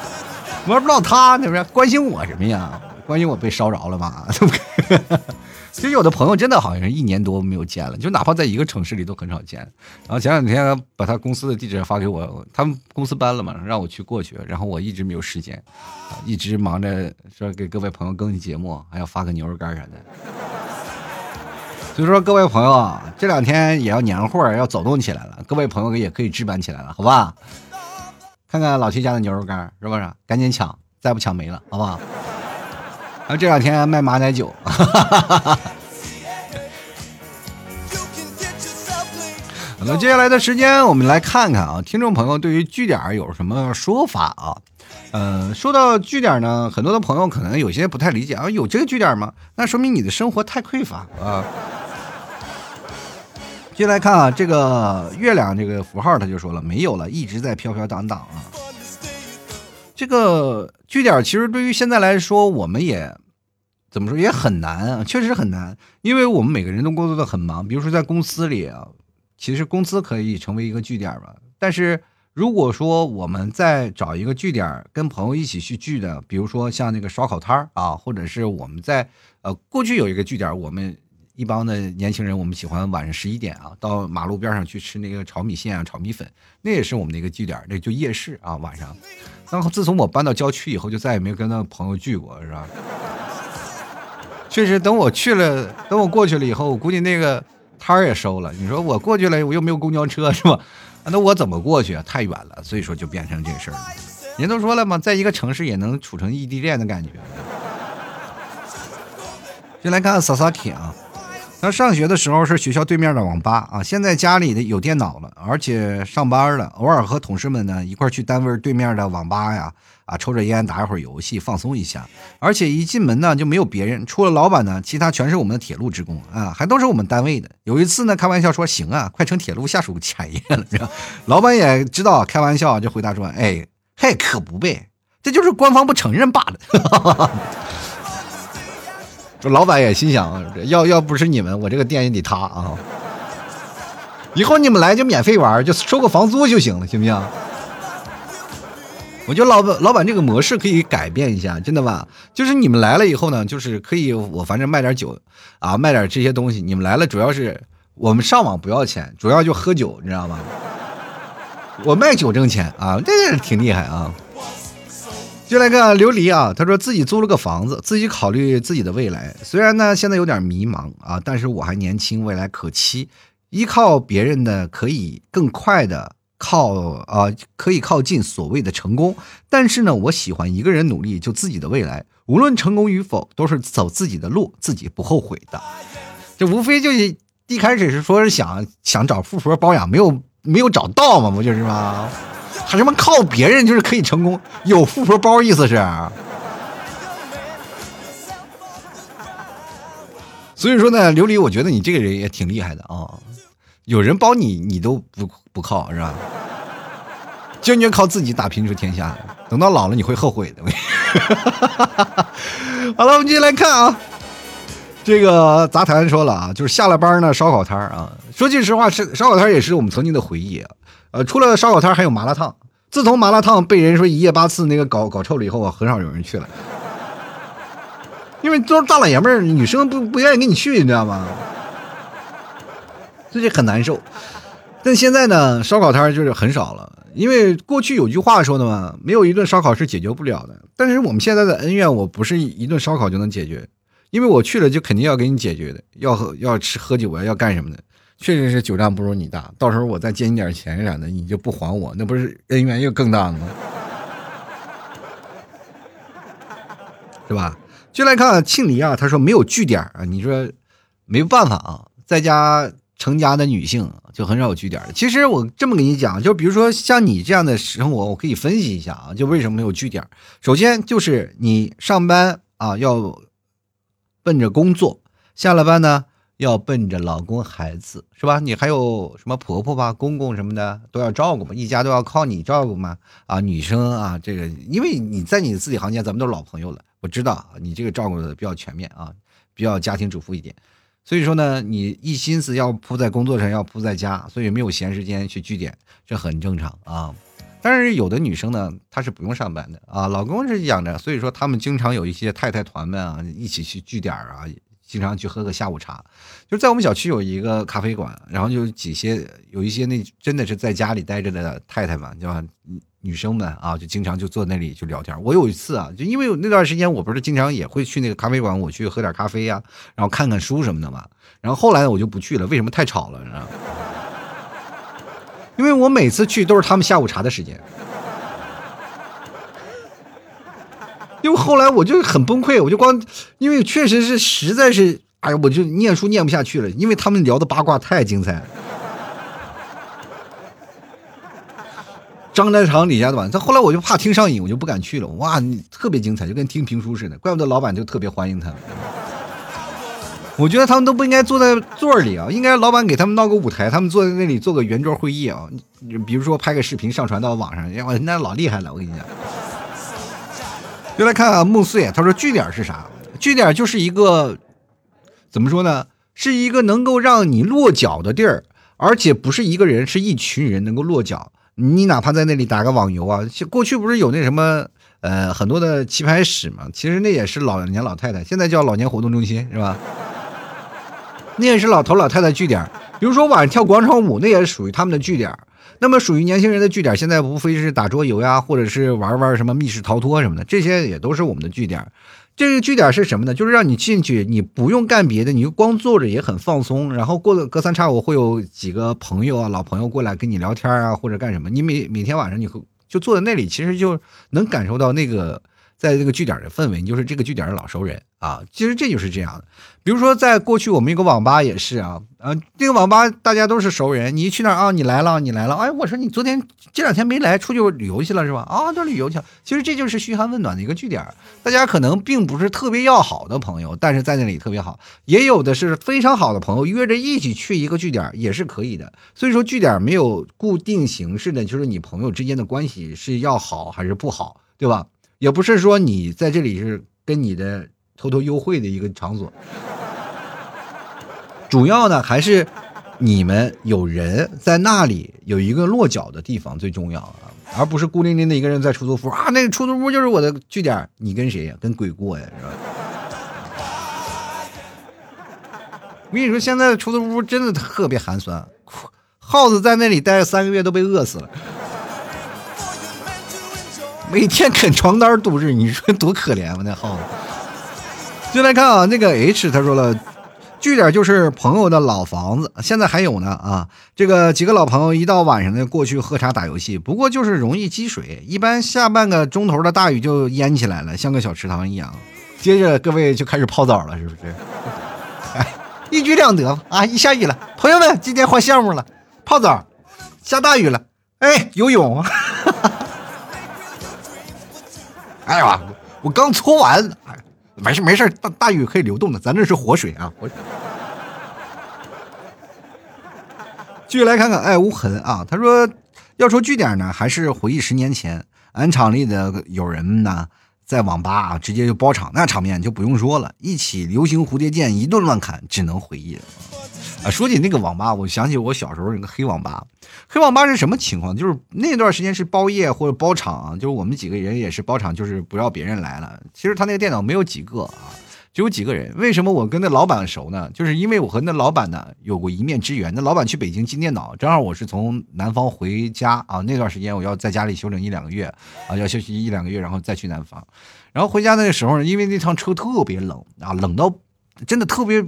我不知道他那边关心我什么呀？关心我被烧着了吗？其实有的朋友真的好像是一年多没有见了，就哪怕在一个城市里都很少见。然后前两天把他公司的地址发给我，他们公司搬了嘛，让我去过去。然后我一直没有时间，一直忙着说给各位朋友更新节目，还要发个牛肉干啥的。所以说各位朋友啊，这两天也要年货要走动起来了，各位朋友也可以置办起来了，好吧？看看老七家的牛肉干是不是？赶紧抢，再不抢没了，好不好？啊，这两天卖马奶酒。那接下来的时间，我们来看看啊，听众朋友对于据点有什么说法啊？呃，说到据点呢，很多的朋友可能有些不太理解啊，有这个据点吗？那说明你的生活太匮乏啊。接下来看啊，这个月亮这个符号，他就说了，没有了，一直在飘飘荡荡啊。这个据点其实对于现在来说，我们也怎么说也很难啊，确实很难，因为我们每个人都工作的很忙。比如说在公司里啊，其实公司可以成为一个据点吧。但是如果说我们再找一个据点，跟朋友一起去聚的，比如说像那个烧烤摊啊，或者是我们在呃过去有一个据点，我们一帮的年轻人，我们喜欢晚上十一点啊，到马路边上去吃那个炒米线啊、炒米粉，那也是我们的一个据点，那就夜市啊，晚上。然后自从我搬到郊区以后，就再也没有跟那朋友聚过，是吧？确实，等我去了，等我过去了以后，我估计那个摊儿也收了。你说我过去了，我又没有公交车，是吧？那我怎么过去啊？太远了，所以说就变成这事儿了。人都说了嘛，在一个城市也能处成异地恋的感觉。就来看看萨萨铁啊，他上学的时候是学校对面的网吧啊，现在家里的有电脑了，而且上班了，偶尔和同事们呢一块去单位对面的网吧呀啊，抽着烟打一会儿游戏放松一下，而且一进门呢就没有别人，除了老板呢，其他全是我们的铁路职工啊，还都是我们单位的。有一次呢，开玩笑说行啊，快成铁路下属产业了，老板也知道开玩笑，就回答说，哎，嘿，可不呗，这就是官方不承认罢了。老板也心想，要要不是你们，我这个店也得塌啊！以后你们来就免费玩，就收个房租就行了，行不行？我觉得老板老板这个模式可以改变一下，真的吧？就是你们来了以后呢，就是可以我反正卖点酒啊，卖点这些东西。你们来了主要是我们上网不要钱，主要就喝酒，你知道吗？我卖酒挣钱啊，这个挺厉害啊！就来看琉璃啊，他说自己租了个房子，自己考虑自己的未来。虽然呢现在有点迷茫啊，但是我还年轻，未来可期。依靠别人的可以更快的靠啊，可以靠近所谓的成功。但是呢，我喜欢一个人努力，就自己的未来，无论成功与否，都是走自己的路，自己不后悔的。这无非就是一开始是说是想想找富婆包养，没有没有找到嘛，不就是吗？还什么靠别人就是可以成功？有富婆包意思是？所以说呢，琉璃，我觉得你这个人也挺厉害的啊！有人包你，你都不不靠是吧？坚决靠自己打拼出天下，等到老了你会后悔的。好了，我们继续来看啊，这个杂谈说了啊，就是下了班呢，烧烤摊啊。说句实话，是烧烤摊也是我们曾经的回忆啊。呃，除了烧烤摊，还有麻辣烫。自从麻辣烫被人说一夜八次那个搞搞臭了以后啊，很少有人去了，因为都是大老爷们儿，女生不不愿意跟你去，你知道吗？这就很难受。但现在呢，烧烤摊就是很少了，因为过去有句话说的嘛，没有一顿烧烤是解决不了的。但是我们现在的恩怨，我不是一顿烧烤就能解决，因为我去了就肯定要给你解决的，要喝要吃喝酒啊，要干什么的。确实是酒量不如你大，到时候我再借你点钱啥的，你就不还我，那不是恩怨又更大了吗？是吧？就来看庆黎啊，他说没有据点啊，你说没办法啊，在家成家的女性就很少有据点。其实我这么跟你讲，就比如说像你这样的生活，我可以分析一下啊，就为什么没有据点。首先就是你上班啊要奔着工作，下了班呢。要奔着老公孩子是吧？你还有什么婆婆吧、公公什么的都要照顾嘛，一家都要靠你照顾嘛。啊，女生啊，这个因为你在你自己行业，咱们都是老朋友了，我知道你这个照顾的比较全面啊，比较家庭主妇一点。所以说呢，你一心思要扑在工作上，要扑在家，所以没有闲时间去聚点，这很正常啊。但是有的女生呢，她是不用上班的啊，老公是养着，所以说他们经常有一些太太团们啊，一起去聚点啊。经常去喝个下午茶，就在我们小区有一个咖啡馆，然后有几些有一些那真的是在家里待着的太太们，叫女生们啊，就经常就坐那里就聊天。我有一次啊，就因为那段时间我不是经常也会去那个咖啡馆，我去喝点咖啡呀，然后看看书什么的嘛。然后后来我就不去了，为什么？太吵了，因为我每次去都是他们下午茶的时间。因为后来我就很崩溃，我就光，因为确实是实在是，哎呀，我就念书念不下去了，因为他们聊的八卦太精彩了。张家长李家短，他后来我就怕听上瘾，我就不敢去了。哇，特别精彩，就跟听评书似的，怪不得老板就特别欢迎他。我觉得他们都不应该坐在座里啊，应该老板给他们闹个舞台，他们坐在那里做个圆桌会议啊，比如说拍个视频上传到网上，哇，那老厉害了，我跟你讲。就来看看木碎，他说据点是啥？据点就是一个怎么说呢？是一个能够让你落脚的地儿，而且不是一个人，是一群人能够落脚。你哪怕在那里打个网游啊，过去不是有那什么呃很多的棋牌室嘛？其实那也是老年老太太，现在叫老年活动中心是吧？那也是老头老太太据点。比如说晚上跳广场舞，那也是属于他们的据点。那么属于年轻人的据点，现在无非是打桌游呀，或者是玩玩什么密室逃脱什么的，这些也都是我们的据点。这个据点是什么呢？就是让你进去，你不用干别的，你就光坐着也很放松。然后过了隔三差五会有几个朋友啊、老朋友过来跟你聊天啊，或者干什么。你每每天晚上你就坐在那里，其实就能感受到那个。在这个据点的氛围，你就是这个据点的老熟人啊。其实这就是这样的。比如说，在过去我们一个网吧也是啊，呃，这个网吧大家都是熟人，你一去那儿啊，你来了，你来了，哎，我说你昨天这两天没来，出去旅游去了是吧？啊，都旅游去了。其实这就是嘘寒问暖的一个据点。大家可能并不是特别要好的朋友，但是在那里特别好。也有的是非常好的朋友，约着一起去一个据点也是可以的。所以说，据点没有固定形式的，就是你朋友之间的关系是要好还是不好，对吧？也不是说你在这里是跟你的偷偷幽会的一个场所，主要呢还是你们有人在那里有一个落脚的地方最重要啊，而不是孤零零的一个人在出租屋啊，那个出租屋就是我的据点，你跟谁呀？跟鬼过呀，是吧？我跟你说，现在的出租屋真的特别寒酸，耗子在那里待了三个月都被饿死了。每天啃床单度日，你说多可怜吗？那耗子。就来看啊，那个 H 他说了，据点就是朋友的老房子，现在还有呢啊。这个几个老朋友一到晚上呢，过去喝茶打游戏，不过就是容易积水，一般下半个钟头的大雨就淹起来了，像个小池塘一样。接着各位就开始泡澡了，是不是？哎，一举两得啊！一下雨了，朋友们今天换项目了，泡澡。下大雨了，哎，游泳。哈 哈哎呀，我刚搓完，哎，没事没事，大大雨可以流动的，咱这是活水啊。活。继续来看看，爱，无痕啊，他说要说据点呢，还是回忆十年前，俺厂里的友人们呢，在网吧啊，直接就包场，那场面就不用说了，一起流行蝴蝶剑，一顿乱砍，只能回忆了。啊，说起那个网吧，我想起我小时候那个黑网吧。黑网吧是什么情况？就是那段时间是包夜或者包场，就是我们几个人也是包场，就是不要别人来了。其实他那个电脑没有几个啊，只有几个人。为什么我跟那老板熟呢？就是因为我和那老板呢有过一面之缘。那老板去北京进电脑，正好我是从南方回家啊，那段时间我要在家里休整一两个月啊，要休息一两个月，然后再去南方。然后回家那个时候呢，因为那趟车特别冷啊，冷到真的特别。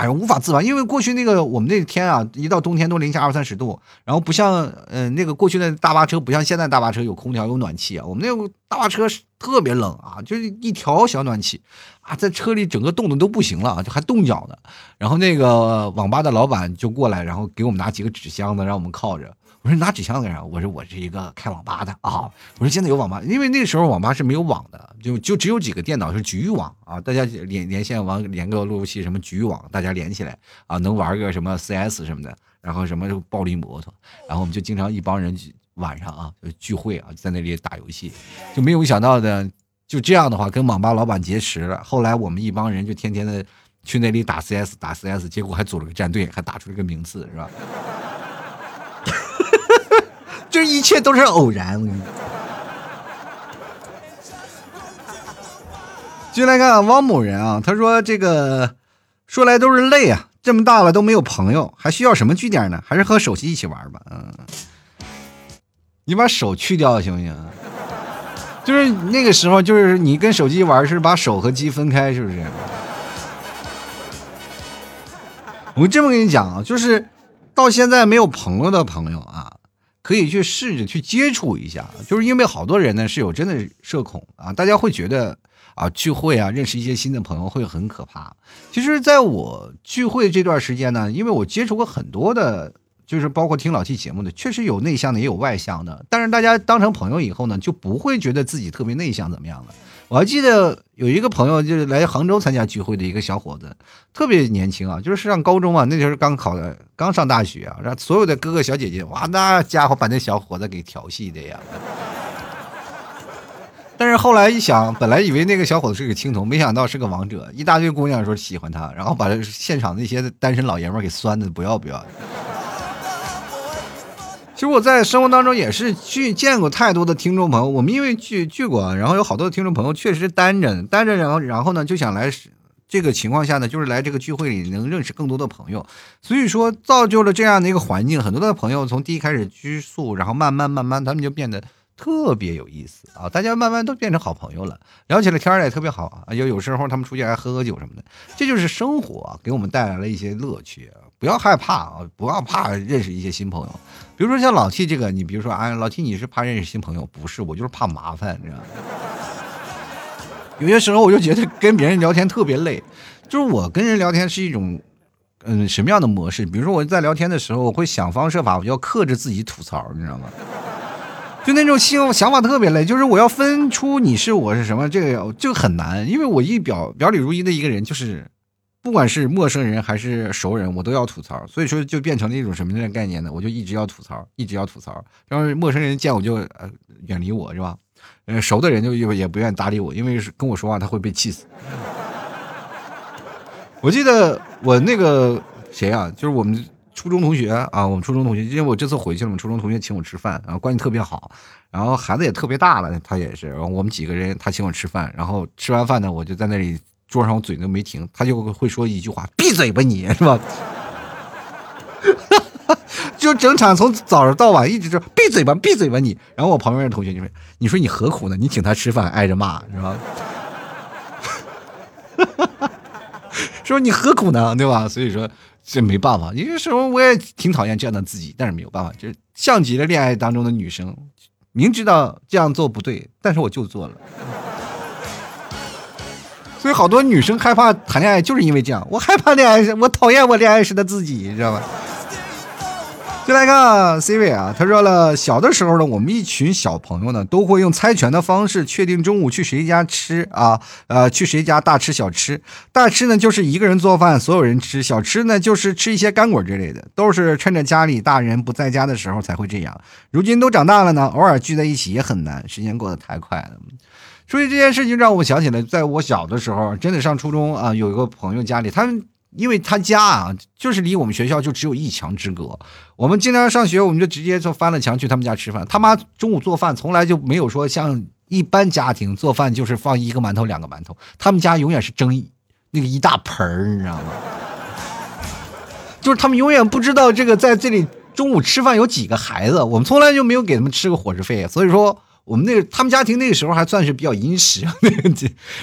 哎呀，无法自拔，因为过去那个我们那天啊，一到冬天都零下二三十度，然后不像呃那个过去的大巴车，不像现在大巴车有空调有暖气啊，我们那个大巴车特别冷啊，就是一条小暖气啊，在车里整个冻的都不行了，就还冻脚呢。然后那个网吧的老板就过来，然后给我们拿几个纸箱子让我们靠着。我说拿纸箱子干啥？我说我是一个开网吧的啊。我说现在有网吧，因为那时候网吧是没有网的，就就只有几个电脑是局域网啊，大家连连线网连个路由器什么局域网，大家连起来啊，能玩个什么 CS 什么的，然后什么暴力摩托，然后我们就经常一帮人晚上啊聚会啊，在那里打游戏，就没有想到的就这样的话跟网吧老板结识了。后来我们一帮人就天天的去那里打 CS 打 CS，结果还组了个战队，还打出了个名次，是吧？这一切都是偶然。进来看汪某人啊，他说：“这个说来都是泪啊，这么大了都没有朋友，还需要什么据点呢？还是和手机一起玩吧。”嗯，你把手去掉行不行？就是那个时候，就是你跟手机玩，是把手和机分开，是不是？我这么跟你讲啊，就是到现在没有朋友的朋友啊。可以去试着去接触一下，就是因为好多人呢是有真的社恐啊，大家会觉得啊聚会啊认识一些新的朋友会很可怕。其实，在我聚会这段时间呢，因为我接触过很多的，就是包括听老 T 节目的，确实有内向的也有外向的，但是大家当成朋友以后呢，就不会觉得自己特别内向怎么样了。我还记得有一个朋友，就是来杭州参加聚会的一个小伙子，特别年轻啊，就是上高中啊，那时候刚考的，刚上大学啊，让所有的哥哥小姐姐，哇，那家伙把那小伙子给调戏的呀。但是后来一想，本来以为那个小伙子是个青铜，没想到是个王者，一大堆姑娘说喜欢他，然后把现场那些单身老爷们给酸的不要不要的。其实我在生活当中也是去见过太多的听众朋友，我们因为聚聚过，然后有好多的听众朋友确实单着单着，然后然后呢就想来这个情况下呢，就是来这个聚会里能认识更多的朋友，所以说造就了这样的一个环境，很多的朋友从第一开始拘束，然后慢慢慢慢他们就变得。特别有意思啊！大家慢慢都变成好朋友了，聊起来天儿也特别好啊。有有时候他们出去还喝喝酒什么的，这就是生活给我们带来了一些乐趣啊。不要害怕啊，不要怕认识一些新朋友。比如说像老 T 这个，你比如说啊，老 T 你是怕认识新朋友？不是，我就是怕麻烦，你知道吗？有些时候我就觉得跟别人聊天特别累，就是我跟人聊天是一种嗯什么样的模式？比如说我在聊天的时候，我会想方设法，我就要克制自己吐槽，你知道吗？就那种心想法特别累，就是我要分出你是我是什么，这个就很难，因为我一表表里如一的一个人，就是不管是陌生人还是熟人，我都要吐槽，所以说就变成了一种什么样的概念呢？我就一直要吐槽，一直要吐槽，然后陌生人见我就呃远离我是吧？呃，熟的人就也不愿意搭理我，因为跟我说话他会被气死。我记得我那个谁啊，就是我们。初中同学啊，我们初中同学，因为我这次回去了嘛，初中同学请我吃饭，然后关系特别好，然后孩子也特别大了，他也是，然后我们几个人，他请我吃饭，然后吃完饭呢，我就在那里桌上，我嘴都没停，他就会说一句话：“闭嘴吧你，是吧？” 就整场从早上到晚一直说闭嘴吧，闭嘴吧你。然后我旁边的同学就说：“你说你何苦呢？你请他吃饭挨着骂是吧？” 说你何苦呢？对吧？所以说。这没办法，有些时候我也挺讨厌这样的自己，但是没有办法，就是像极了恋爱当中的女生，明知道这样做不对，但是我就做了。所以好多女生害怕谈恋爱，就是因为这样。我害怕恋爱时，我讨厌我恋爱时的自己，你知道吗？就来看 C 位啊，他说了，小的时候呢，我们一群小朋友呢，都会用猜拳的方式确定中午去谁家吃啊，呃，去谁家大吃小吃。大吃呢就是一个人做饭，所有人吃；小吃呢就是吃一些干果之类的，都是趁着家里大人不在家的时候才会这样。如今都长大了呢，偶尔聚在一起也很难，时间过得太快了。所以这件事情让我想起来，在我小的时候，真的上初中啊，有一个朋友家里，他们。因为他家啊，就是离我们学校就只有一墙之隔。我们经常上学，我们就直接就翻了墙去他们家吃饭。他妈中午做饭从来就没有说像一般家庭做饭就是放一个馒头两个馒头，他们家永远是蒸那个一大盆儿，你知道吗？就是他们永远不知道这个在这里中午吃饭有几个孩子，我们从来就没有给他们吃过伙食费，所以说。我们那个他们家庭那个时候还算是比较殷实，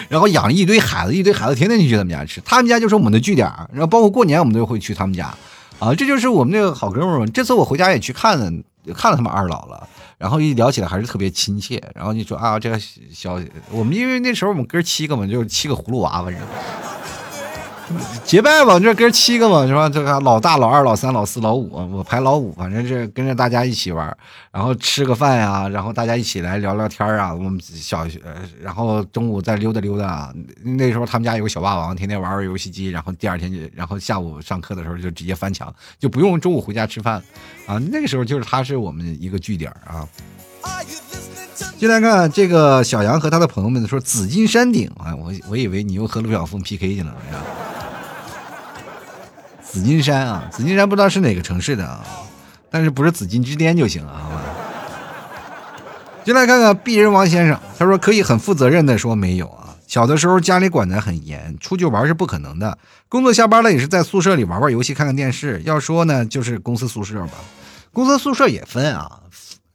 然后养了一堆孩子，一堆孩子天天去他们家吃。他们家就是我们的据点，然后包括过年我们都会去他们家，啊，这就是我们那个好哥们儿。这次我回家也去看了，看了他们二老了，然后一聊起来还是特别亲切。然后你说啊，这个小我们因为那时候我们哥七个嘛，就是七个葫芦娃，反正。结拜吧，这哥七个嘛，是吧？这个老大、老二、老三、老四、老五，我排老五，反正是跟着大家一起玩，然后吃个饭呀，然后大家一起来聊聊天啊。我们小学，然后中午再溜达溜达。那时候他们家有个小霸王，天天玩玩游戏机，然后第二天就，然后下午上课的时候就直接翻墙，就不用中午回家吃饭啊。那个时候就是他是我们一个据点啊。进来看这个小杨和他的朋友们说紫金山顶啊，我我以为你又和陆小凤 PK 去了，是吧？紫金山啊，紫金山不知道是哪个城市的啊，但是不是紫金之巅就行了，好吧？进来看看鄙人王先生，他说可以很负责任的说没有啊。小的时候家里管得很严，出去玩是不可能的。工作下班了也是在宿舍里玩玩游戏、看看电视。要说呢，就是公司宿舍吧，公司宿舍也分啊，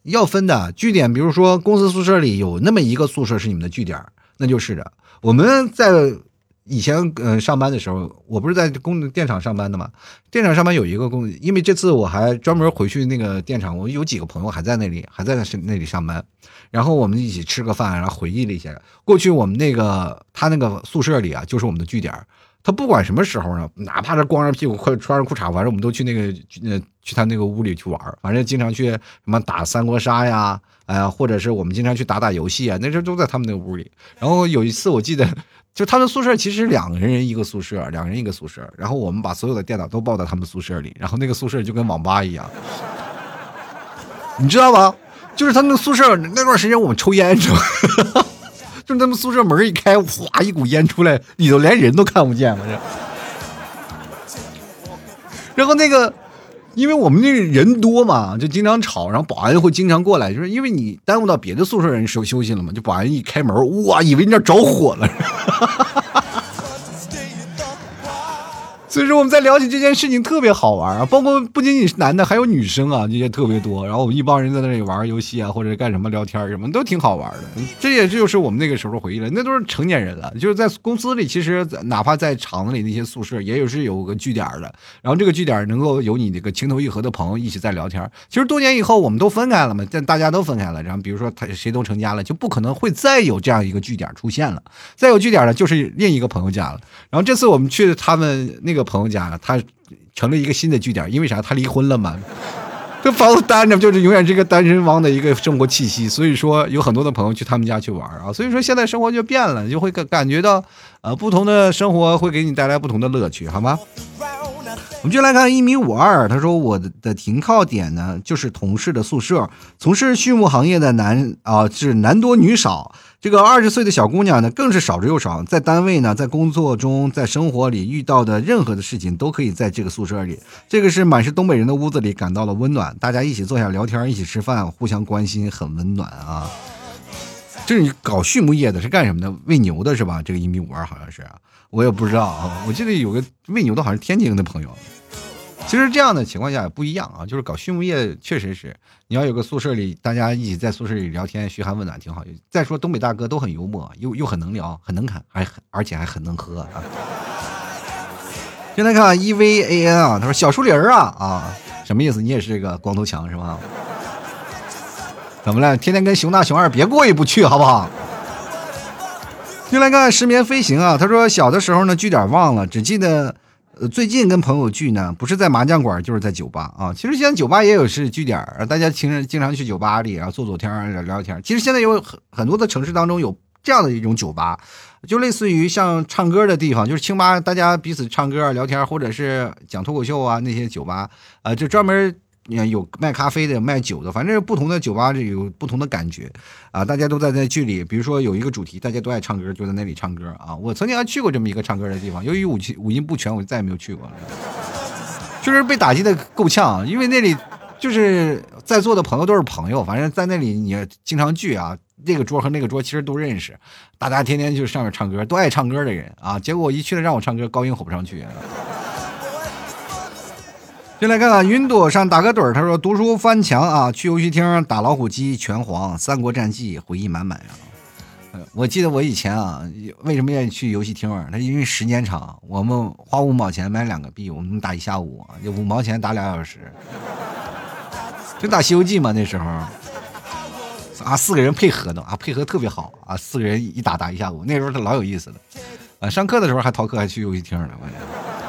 要分的据点，比如说公司宿舍里有那么一个宿舍是你们的据点，那就是的。我们在。以前呃上班的时候，我不是在工电厂上班的嘛？电厂上班有一个工，因为这次我还专门回去那个电厂，我有几个朋友还在那里，还在那那里上班。然后我们一起吃个饭，然后回忆了一下过去我们那个他那个宿舍里啊，就是我们的据点。他不管什么时候呢，哪怕是光着屁股快穿着裤衩，反正我们都去那个呃去他那个屋里去玩反正经常去什么打三国杀呀，哎呀，或者是我们经常去打打游戏啊，那时候都在他们那个屋里。然后有一次我记得。就他们宿舍其实两个人一个宿舍，两个人一个宿舍。然后我们把所有的电脑都抱到他们宿舍里，然后那个宿舍就跟网吧一样，你知道吗？就是他们宿舍那段时间我们抽烟，知道吗？就是他们宿舍门一开，哗，一股烟出来，里头连人都看不见了。然后那个。因为我们那人多嘛，就经常吵，然后保安会经常过来，就是因为你耽误到别的宿舍人休休息了嘛，就保安一开门，哇，以为你那着火了。所以说我们在聊起这件事情特别好玩啊，包括不仅仅是男的，还有女生啊，这些特别多。然后我们一帮人在那里玩游戏啊，或者干什么聊天什么，都挺好玩的。这也就是我们那个时候回忆了。那都是成年人了，就是在公司里，其实哪怕在厂子里那些宿舍，也有是有个据点的。然后这个据点能够有你这个情投意合的朋友一起在聊天。其实多年以后我们都分开了嘛，但大家都分开了。然后比如说他谁都成家了，就不可能会再有这样一个据点出现了。再有据点的，就是另一个朋友家了。然后这次我们去他们那个朋友家了，他。成了一个新的据点，因为啥？他离婚了嘛，这房子单着，就是永远这个单身汪的一个生活气息。所以说，有很多的朋友去他们家去玩啊。所以说，现在生活就变了，就会感感觉到，呃，不同的生活会给你带来不同的乐趣，好吗？我们就来看一米五二，他说我的停靠点呢，就是同事的宿舍。从事畜牧行业的男啊，是男多女少。这个二十岁的小姑娘呢，更是少之又少。在单位呢，在工作中，在生活里遇到的任何的事情，都可以在这个宿舍里。这个是满是东北人的屋子里感到了温暖，大家一起坐下聊天，一起吃饭，互相关心，很温暖啊。这是搞畜牧业的，是干什么的？喂牛的是吧？这个一米五二好像是。我也不知道啊，我记得有个喂牛的，好像是天津的朋友。其实这样的情况下也不一样啊，就是搞畜牧业确实是，你要有个宿舍里，大家一起在宿舍里聊天，嘘寒问暖挺好。再说东北大哥都很幽默，又又很能聊，很能侃，还很而且还很能喝啊。先来看 E V A N 啊，他说小树林啊啊，什么意思？你也是个光头强是吧？怎么了？天天跟熊大熊二别过意不去好不好？进来看失眠飞行啊，他说小的时候呢据点忘了，只记得呃最近跟朋友聚呢，不是在麻将馆就是在酒吧啊。其实现在酒吧也有是据点，大家经常经常去酒吧里啊坐坐天儿聊聊天。其实现在有很很多的城市当中有这样的一种酒吧，就类似于像唱歌的地方，就是清吧，大家彼此唱歌聊天，或者是讲脱口秀啊那些酒吧啊，就专门。你看，有卖咖啡的，卖酒的，反正不同的酒吧就有不同的感觉啊！大家都在那剧里，比如说有一个主题，大家都爱唱歌，就在那里唱歌啊！我曾经还去过这么一个唱歌的地方，由于五音五音不全，我就再也没有去过了，就是被打击的够呛，因为那里就是在座的朋友都是朋友，反正在那里你经常聚啊，那个桌和那个桌其实都认识，大家天天就上面唱歌，都爱唱歌的人啊！结果我一去了，让我唱歌，高音吼不上去。进来看看云朵上打个盹儿，他说读书翻墙啊，去游戏厅打老虎机拳皇三国战记回忆满满啊。我记得我以前啊，为什么愿意去游戏厅啊？那因为时间长，我们花五毛钱买两个币，我们打一下午，就五毛钱打俩小时，就打西游记嘛那时候，啊四个人配合的啊，配合特别好啊，四个人一打打一下午，那时候他老有意思了，啊上课的时候还逃课还去游戏厅呢，我。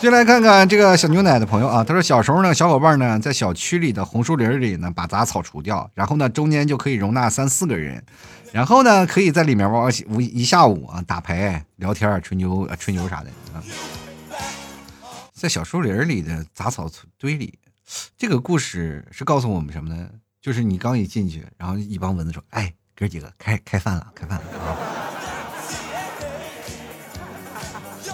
进来看看这个小牛奶的朋友啊，他说小时候呢，小伙伴呢在小区里的红树林里呢把杂草除掉，然后呢中间就可以容纳三四个人，然后呢可以在里面玩一一下午啊，打牌、聊天、吹牛、吹牛啥的啊。在小树林里的杂草堆里，这个故事是告诉我们什么呢？就是你刚一进去，然后一帮蚊子说：“哎，哥几个开开饭了，开饭了啊。”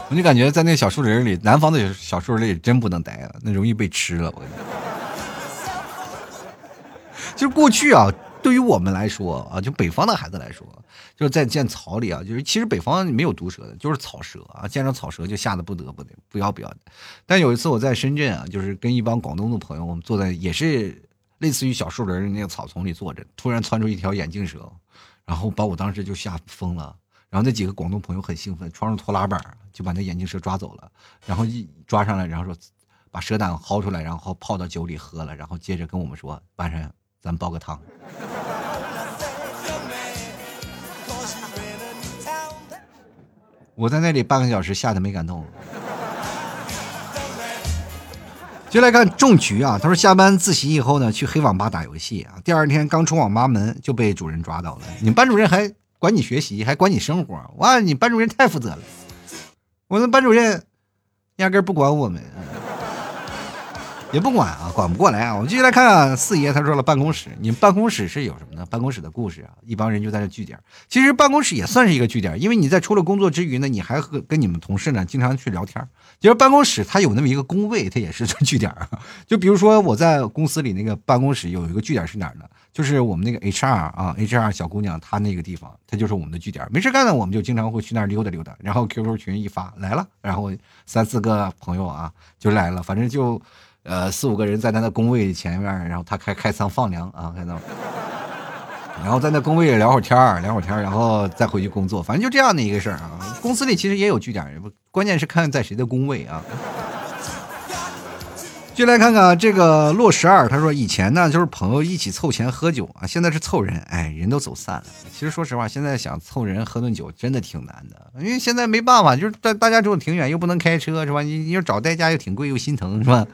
我就感觉在那小树林里，南方的小树林里真不能待了，那容易被吃了。我跟你讲就过去啊，对于我们来说啊，就北方的孩子来说，就是在见草里啊，就是其实北方没有毒蛇的，就是草蛇啊，见着草蛇就吓得不得不得不要不要的。但有一次我在深圳啊，就是跟一帮广东的朋友，我们坐在也是类似于小树林那个草丛里坐着，突然窜出一条眼镜蛇，然后把我当时就吓疯了。然后那几个广东朋友很兴奋，穿上拖拉板就把那眼镜蛇抓走了，然后一抓上来，然后说把蛇胆薅出来，然后泡到酒里喝了，然后接着跟我们说晚上咱煲个汤。我在那里半个小时吓得没敢动。就来看种菊啊，他说下班自习以后呢，去黑网吧打游戏啊，第二天刚出网吧门就被主任抓到了，你们班主任还。管你学习，还管你生活，哇！你班主任太负责了，我们班主任压根不管我们。也不管啊，管不过来啊。我们继续来看啊，四爷他说了，办公室，你们办公室是有什么呢？办公室的故事啊，一帮人就在这聚点。其实办公室也算是一个据点，因为你在除了工作之余呢，你还和跟你们同事呢经常去聊天。其实办公室它有那么一个工位，它也是据点啊。就比如说我在公司里那个办公室有一个据点是哪儿呢？就是我们那个 HR 啊，HR 小姑娘她那个地方，她就是我们的据点。没事干呢，我们就经常会去那儿溜达溜达，然后 QQ 群一发来了，然后三四个朋友啊就来了，反正就。呃，四五个人在他的工位前面，然后他开开仓放粮啊，开仓，然后在那工位聊会儿天儿，聊会儿天儿，然后再回去工作，反正就这样的一个事儿啊。公司里其实也有据点，关键是看在谁的工位啊。就来看看这个洛十二，他说以前呢就是朋友一起凑钱喝酒啊，现在是凑人，哎，人都走散了。其实说实话，现在想凑人喝顿酒真的挺难的，因为现在没办法，就是大大家住的挺远，又不能开车，是吧？你你要找代驾又挺贵，又心疼，是吧？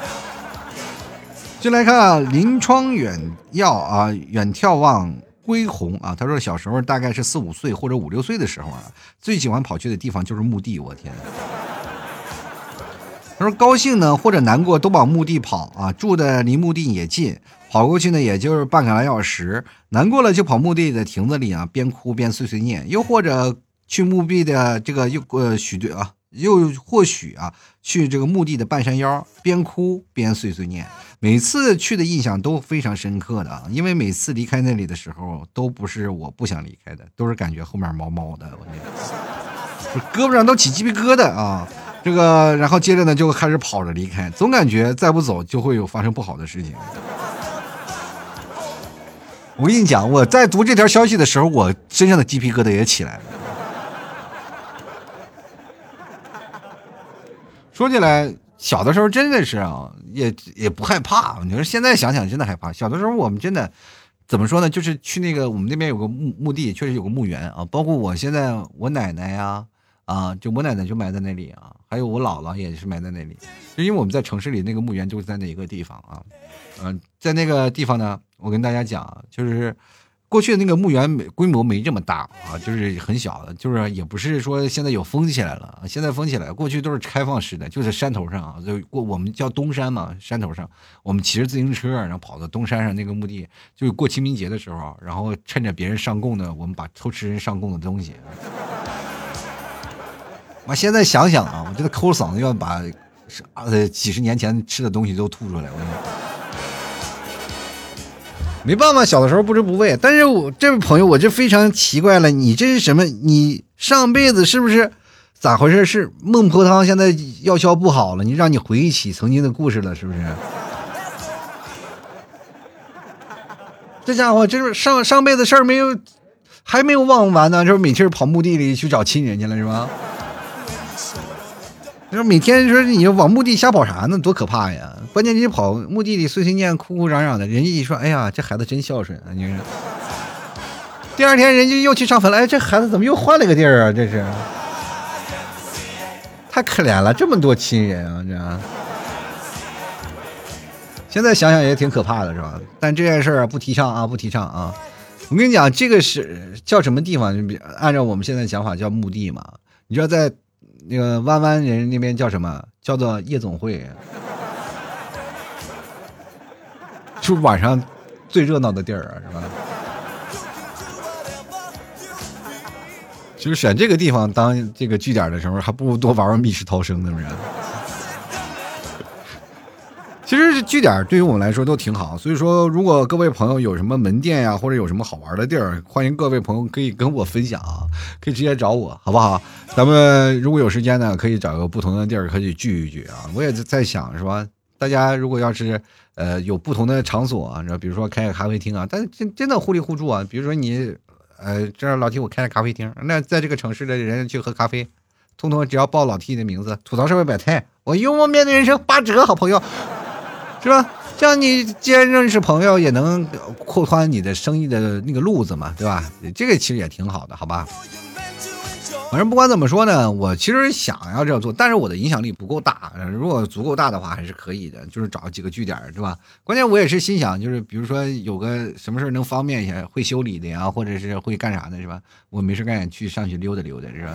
就来看啊临窗远眺啊，远眺望归鸿啊。他说小时候大概是四五岁或者五六岁的时候啊，最喜欢跑去的地方就是墓地，我天。他说：“高兴呢，或者难过，都往墓地跑啊。住的离墓地也近，跑过去呢，也就是半个来小时。难过了就跑墓地的亭子里啊，边哭边碎碎念。又或者去墓地的这个又呃许对啊，又或许啊，去这个墓地的半山腰，边哭边碎碎念。每次去的印象都非常深刻的啊，因为每次离开那里的时候，都不是我不想离开的，都是感觉后面毛毛的，我那个 胳膊上都起鸡皮疙瘩啊。”这个，然后接着呢，就开始跑着离开，总感觉再不走就会有发生不好的事情。我跟你讲，我在读这条消息的时候，我身上的鸡皮疙瘩也起来了。说起来，小的时候真的是啊，也也不害怕。你说现在想想，真的害怕。小的时候我们真的怎么说呢？就是去那个我们那边有个墓墓地，确实有个墓园啊。包括我现在我奶奶呀。啊就我奶奶就埋在那里啊，还有我姥姥也是埋在那里，就因为我们在城市里那个墓园就是在那一个地方啊，嗯，在那个地方呢，我跟大家讲，就是过去的那个墓园规模没这么大啊，就是很小的，就是也不是说现在有封起来了，现在封起来，过去都是开放式的，就在山头上啊，就过我们叫东山嘛，山头上，我们骑着自行车，然后跑到东山上那个墓地，就过清明节的时候，然后趁着别人上供呢，我们把偷吃人上供的东西。我现在想想啊，我真的抠嗓子要把呃几十年前吃的东西都吐出来。我没办法，小的时候不知不畏。但是我这位朋友，我就非常奇怪了，你这是什么？你上辈子是不是咋回事？是孟婆汤现在药效不好了，你让你回忆起曾经的故事了，是不是？这家伙，这是上上辈子事儿没有，还没有忘完呢，就是每天跑墓地里去找亲人去了，是吧？你说每天说你往墓地瞎跑啥呢？多可怕呀！关键你跑墓地里碎碎念、哭哭嚷嚷的，人家一说：“哎呀，这孩子真孝顺啊！”你说，第二天人家又去上坟了，哎，这孩子怎么又换了个地儿啊？这是太可怜了，这么多亲人啊！这现在想想也挺可怕的，是吧？但这件事儿不提倡啊，不提倡啊！我跟你讲，这个是叫什么地方？按照我们现在讲法叫墓地嘛？你知道在。那个弯弯人那边叫什么？叫做夜总会，就晚上最热闹的地儿啊，是吧？就是选这个地方当这个据点的时候，还不如多玩玩密室逃生，是不是？据点对于我们来说都挺好，所以说如果各位朋友有什么门店呀，或者有什么好玩的地儿，欢迎各位朋友可以跟我分享啊，可以直接找我，好不好？咱们如果有时间呢，可以找个不同的地儿可以聚一聚啊。我也在想，是吧？大家如果要是呃有不同的场所啊，比如说开个咖啡厅啊，但是真真的互利互助啊。比如说你呃，这老 T 我开个咖啡厅，那在这个城市的人去喝咖啡，通通只要报老 T 的名字，吐槽社会百态，我幽默面对人生八折，好朋友。是吧？这样你既然认识朋友，也能扩宽你的生意的那个路子嘛，对吧？这个其实也挺好的，好吧？反正不管怎么说呢，我其实想要这样做，但是我的影响力不够大。如果足够大的话，还是可以的，就是找几个据点，是吧？关键我也是心想，就是比如说有个什么事能方便一下，会修理的呀，或者是会干啥的，是吧？我没事干，去上去溜达溜达，是吧？